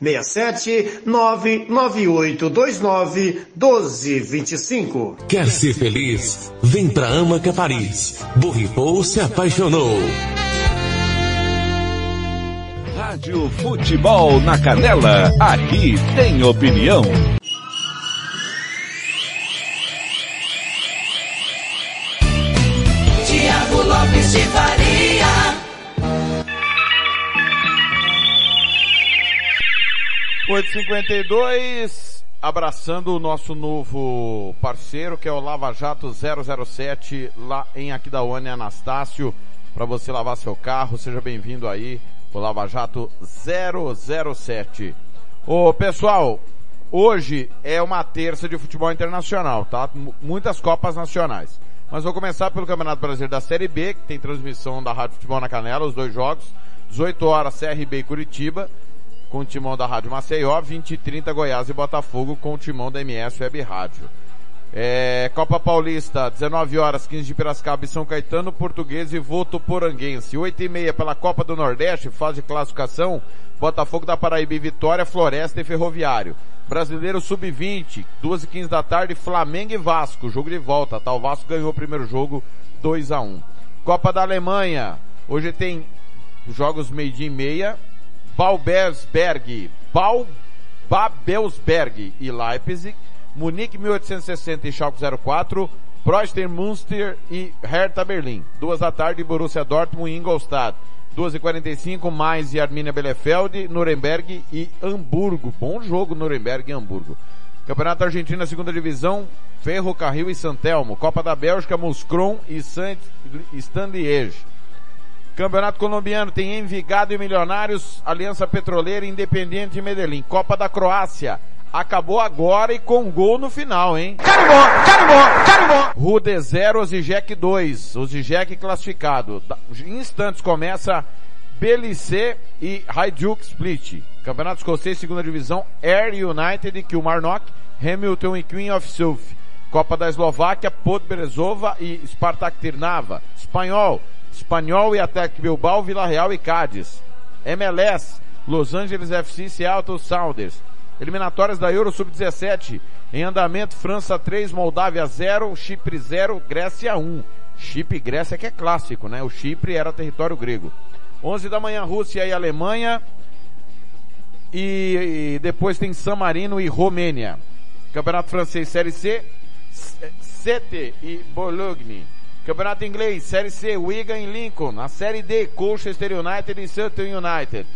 67 99829 1225. Quer ser feliz? Vem pra Amaca Paris. Borrifou se apaixonou. Rádio Futebol na Canela. Aqui tem opinião. 852, abraçando o nosso novo parceiro, que é o Lava Jato 007, lá em Aquidauane Anastácio, para você lavar seu carro. Seja bem-vindo aí, o Lava Jato 007. Ô, pessoal, hoje é uma terça de futebol internacional, tá? M muitas Copas Nacionais. Mas vou começar pelo Campeonato Brasileiro da Série B, que tem transmissão da Rádio Futebol na Canela, os dois jogos. 18 horas, CRB e Curitiba com o timão da Rádio Maceió, 20 e 30 Goiás e Botafogo com o timão da MS Web Rádio. É, Copa Paulista, 19 horas, 15 de Piracicaba e São Caetano, Português e Votuporanguense. 8 e meia pela Copa do Nordeste, fase de classificação, Botafogo da Paraíba e Vitória, Floresta e Ferroviário. Brasileiro Sub-20, 2 e 15 da tarde, Flamengo e Vasco, jogo de volta, tá? O Vasco ganhou o primeiro jogo 2 a 1 Copa da Alemanha, hoje tem jogos meio-dia e meia, Balbersberg, Bal, Babelsberg e Leipzig, Munique 1860 e Schalke 04, Preußen Münster e Hertha Berlim. Duas da tarde, Borussia Dortmund e Ingolstadt. 2h45, mais e Arminia Bielefeld, Nuremberg e Hamburgo. Bom jogo Nuremberg e Hamburgo. Campeonato Argentino, segunda divisão, Ferro Carril e Santelmo. Copa da Bélgica, Muscron e Saint Liège. Campeonato Colombiano tem Envigado e Milionários, Aliança Petroleira Independiente de Medellín. Copa da Croácia. Acabou agora e com gol no final, hein? Carimbó, carimbó, carimbó! Rude 0, Osijek 2. Osijek classificado. Em instantes começa Belice e Hajduk Split. Campeonato Escocês, segunda divisão, Air United e Kilmarnock, Hamilton e Queen of South. Copa da Eslováquia, Podbrezova e Spartak Trnava. Espanhol, Espanhol e Atlético Bilbao, Vila Real e Cádiz. MLS, Los Angeles FC, Seattle Sounders. Eliminatórias da Euro Sub-17. Em andamento, França 3, Moldávia 0, Chipre 0, Grécia 1. Chipre e Grécia que é clássico, né? O Chipre era território grego. 11 da manhã, Rússia e Alemanha. E, e depois tem San Marino e Romênia. Campeonato Francês Série C, Sete e Bologne. Campeonato Inglês, Série C, Wigan e Lincoln. Na Série D, Colchester United e Sutton United.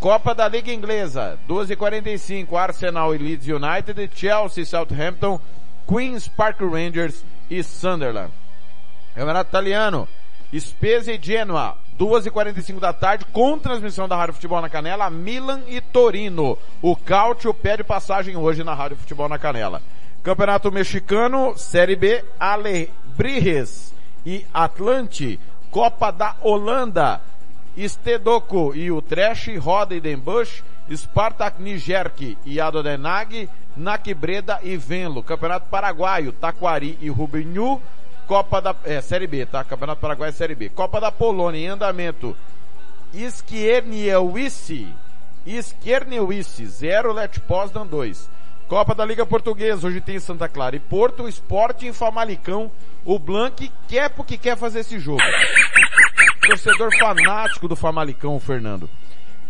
Copa da Liga Inglesa, 12h45, Arsenal e Leeds United, Chelsea, Southampton, Queens Park Rangers e Sunderland. Campeonato Italiano, Spezia e Genoa, 2h45 da tarde, com transmissão da Rádio Futebol na Canela, Milan e Torino. O Cautio pede passagem hoje na Rádio Futebol na Canela. Campeonato Mexicano, Série B, Alebrijes e Atlante. Copa da Holanda, Stedoco e Trash, Roda e Den Spartak Nijerk e Adodenag, Naquibreda e Venlo. Campeonato Paraguaio, Taquari e Rubinhu. Copa da, é, Série B, tá? Campeonato Paraguaio Série B. Copa da Polônia em andamento. Skierniewice, Skierniewice, 0, Let Poznan 2. Copa da Liga Portuguesa, hoje tem Santa Clara e Porto, Esporte em Famalicão. O Blanc quer porque quer fazer esse jogo. Torcedor fanático do Famalicão, Fernando.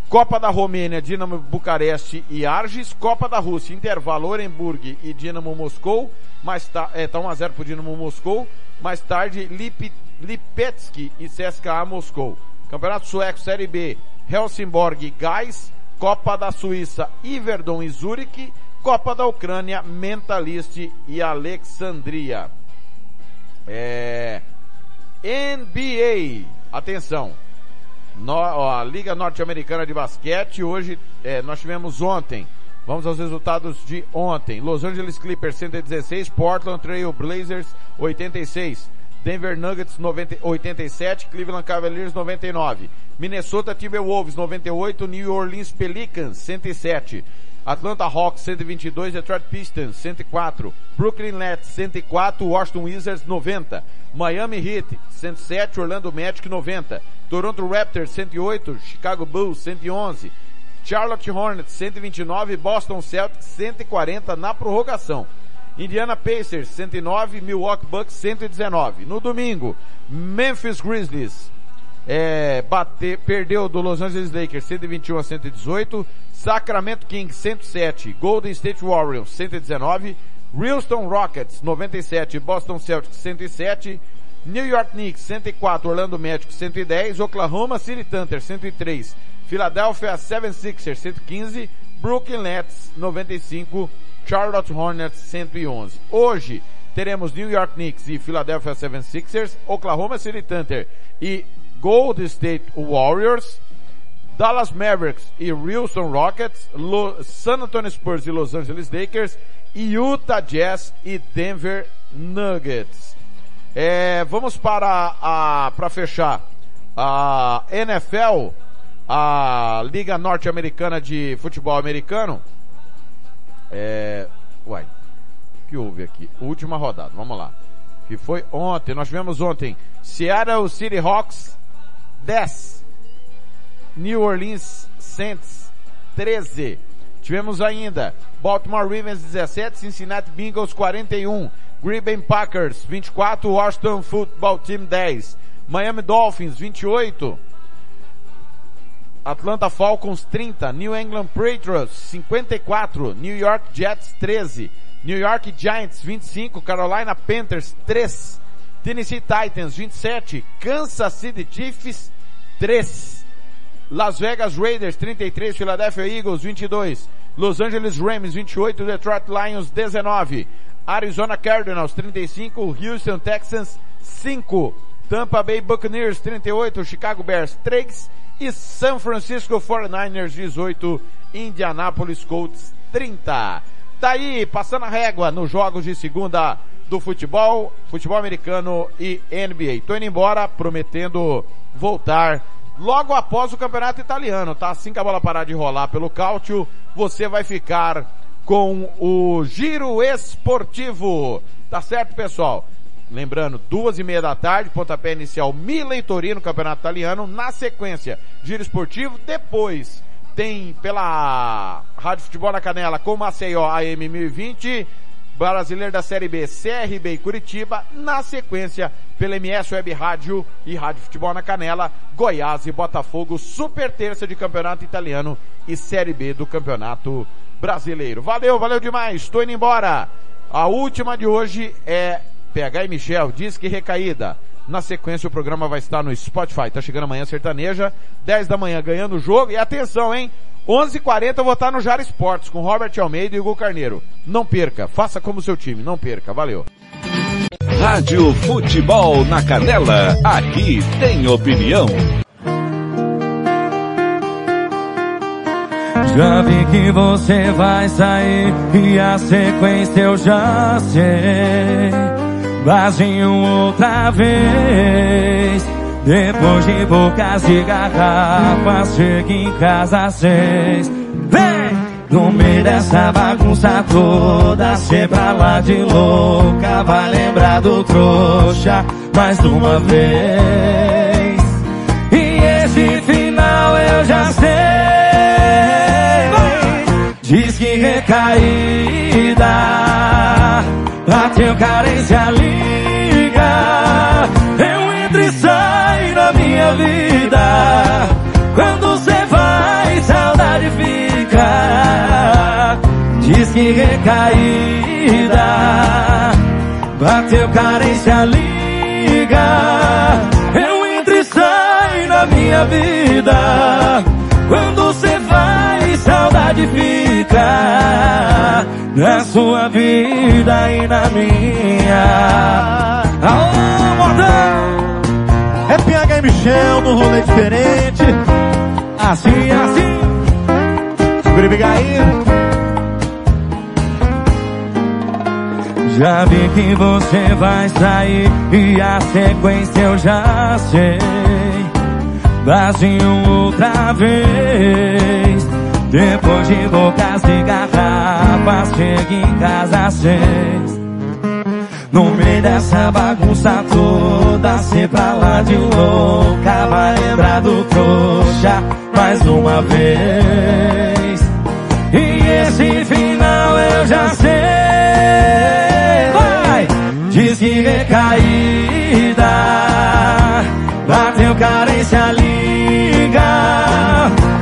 Copa da Romênia, Dinamo Bucareste e Arges. Copa da Rússia, Intervalo, Orenburg e Dinamo Moscou. Mais tá, é, tá 1x0 pro Dinamo Moscou. Mais tarde, Lip, Lipetski e CSKA Moscou. Campeonato Sueco, Série B, Helsingborg e Gais. Copa da Suíça, Iverdon e Zurich. Copa da Ucrânia, Mentalist e Alexandria. É... NBA, atenção. No, ó, a Liga Norte-Americana de Basquete, hoje, é, nós tivemos ontem. Vamos aos resultados de ontem. Los Angeles Clippers 116, Portland Trail Blazers 86, Denver Nuggets 90, 87, Cleveland Cavaliers 99, Minnesota Timberwolves 98, New Orleans Pelicans 107, Atlanta Hawks 122, Detroit Pistons 104, Brooklyn Nets 104, Washington Wizards 90, Miami Heat 107, Orlando Magic 90, Toronto Raptors 108, Chicago Bulls 111, Charlotte Hornets 129, Boston Celtics 140 na prorrogação. Indiana Pacers 109, Milwaukee Bucks 119. No domingo, Memphis Grizzlies é, bater, perdeu do Los Angeles Lakers 121 a 118, Sacramento Kings 107, Golden State Warriors 119, Houston Rockets 97, Boston Celtics 107, New York Knicks 104, Orlando Magic 110, Oklahoma City Thunder 103, Philadelphia 76ers 115, Brooklyn Nets 95, Charlotte Hornets 111. Hoje teremos New York Knicks e Philadelphia 76ers, Oklahoma City Thunder e Golden State Warriors, Dallas Mavericks e Houston Rockets, Lo San Antonio Spurs e Los Angeles Lakers, Utah Jazz e Denver Nuggets. É, vamos para a para fechar a NFL, a Liga Norte-Americana de Futebol Americano. É, uai, que houve aqui? Última rodada, vamos lá. Que foi ontem, nós tivemos ontem Seattle City Hawks 10, New Orleans Saints 13. Tivemos ainda Baltimore Ravens 17, Cincinnati Bengals 41, Green Bay Packers 24, Washington Football Team 10, Miami Dolphins 28, Atlanta Falcons 30, New England Patriots 54, New York Jets 13, New York Giants 25, Carolina Panthers 3, Tennessee Titans 27, Kansas City Chiefs 3, Las Vegas Raiders 33, Philadelphia Eagles 22, Los Angeles Rams 28, Detroit Lions 19, Arizona Cardinals 35, Houston Texans 5, Tampa Bay Buccaneers 38, Chicago Bears 3 e San Francisco 49ers 18, Indianapolis Colts 30. Tá aí, passando a régua nos jogos de segunda do futebol, futebol americano e NBA. Tô indo embora, prometendo voltar logo após o campeonato italiano, tá? Assim que a bola parar de rolar pelo Cálcio, você vai ficar com o Giro Esportivo. Tá certo, pessoal? Lembrando, duas e meia da tarde, pontapé inicial Milan e Torino, Campeonato Italiano. Na sequência, Giro Esportivo. Depois tem pela Rádio Futebol na Canela com Maceió AM 1020. Brasileiro da Série B, CRB e Curitiba. Na sequência, pela MS Web Rádio e Rádio Futebol na Canela, Goiás e Botafogo, super terça de Campeonato Italiano e Série B do Campeonato Brasileiro. Valeu, valeu demais. Estou indo embora. A última de hoje é PH e Michel, diz que recaída. Na sequência o programa vai estar no Spotify. Tá chegando amanhã sertaneja, 10 da manhã ganhando o jogo. E atenção, hein? 11h40 eu vou estar no Jara Esportes com Robert Almeida e Hugo Carneiro. Não perca, faça como seu time, não perca. Valeu. Rádio Futebol na Canela, aqui tem opinião. Já vi que você vai sair e a sequência eu já sei. Vazinho outra vez. Depois de bocas de garrafas, chega em casa às seis. Vem! No meio dessa bagunça toda, cê pra lá de louca, vai lembrar do trouxa mais uma vez. E esse final eu já sei. Diz que recaída, bateu carência, liga. Minha vida. Quando cê vai, saudade fica. Diz que recaída, bateu carência, liga. Eu entro e saio da minha vida. Quando cê vai, saudade fica na sua vida e na minha. Alô! É E Michel no rolê diferente. Assim, assim. Segura e aí. Já vi que você vai sair e a sequência eu já sei. Vazinho outra vez. Depois de bocas de garrafas, chega em casa seis. No meio dessa bagunça toda, cê pra lá de louca, vai lembrar do trouxa mais uma vez. E esse final eu já sei. Vai! Diz que recaída, bateu carência, liga.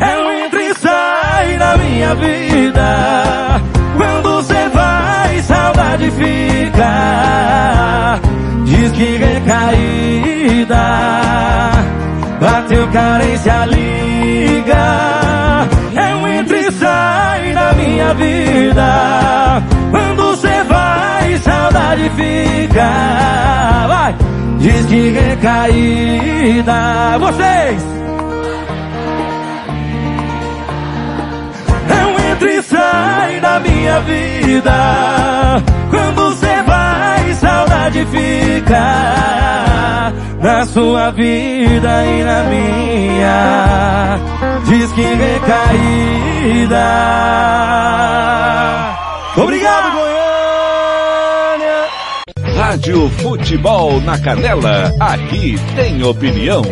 Eu entro e saio da minha vida. Saudade fica. Diz que recaída, bateu carência, liga. Eu entro e saio da minha vida. Quando cê vai, saudade fica. Vai! Diz que recaída. Vocês! Eu entro e saio da minha vida. Quando cê vai, saudade fica na sua vida e na minha. Diz que recaída. Obrigado, Goiânia! Rádio Futebol na Canela, aqui tem opinião.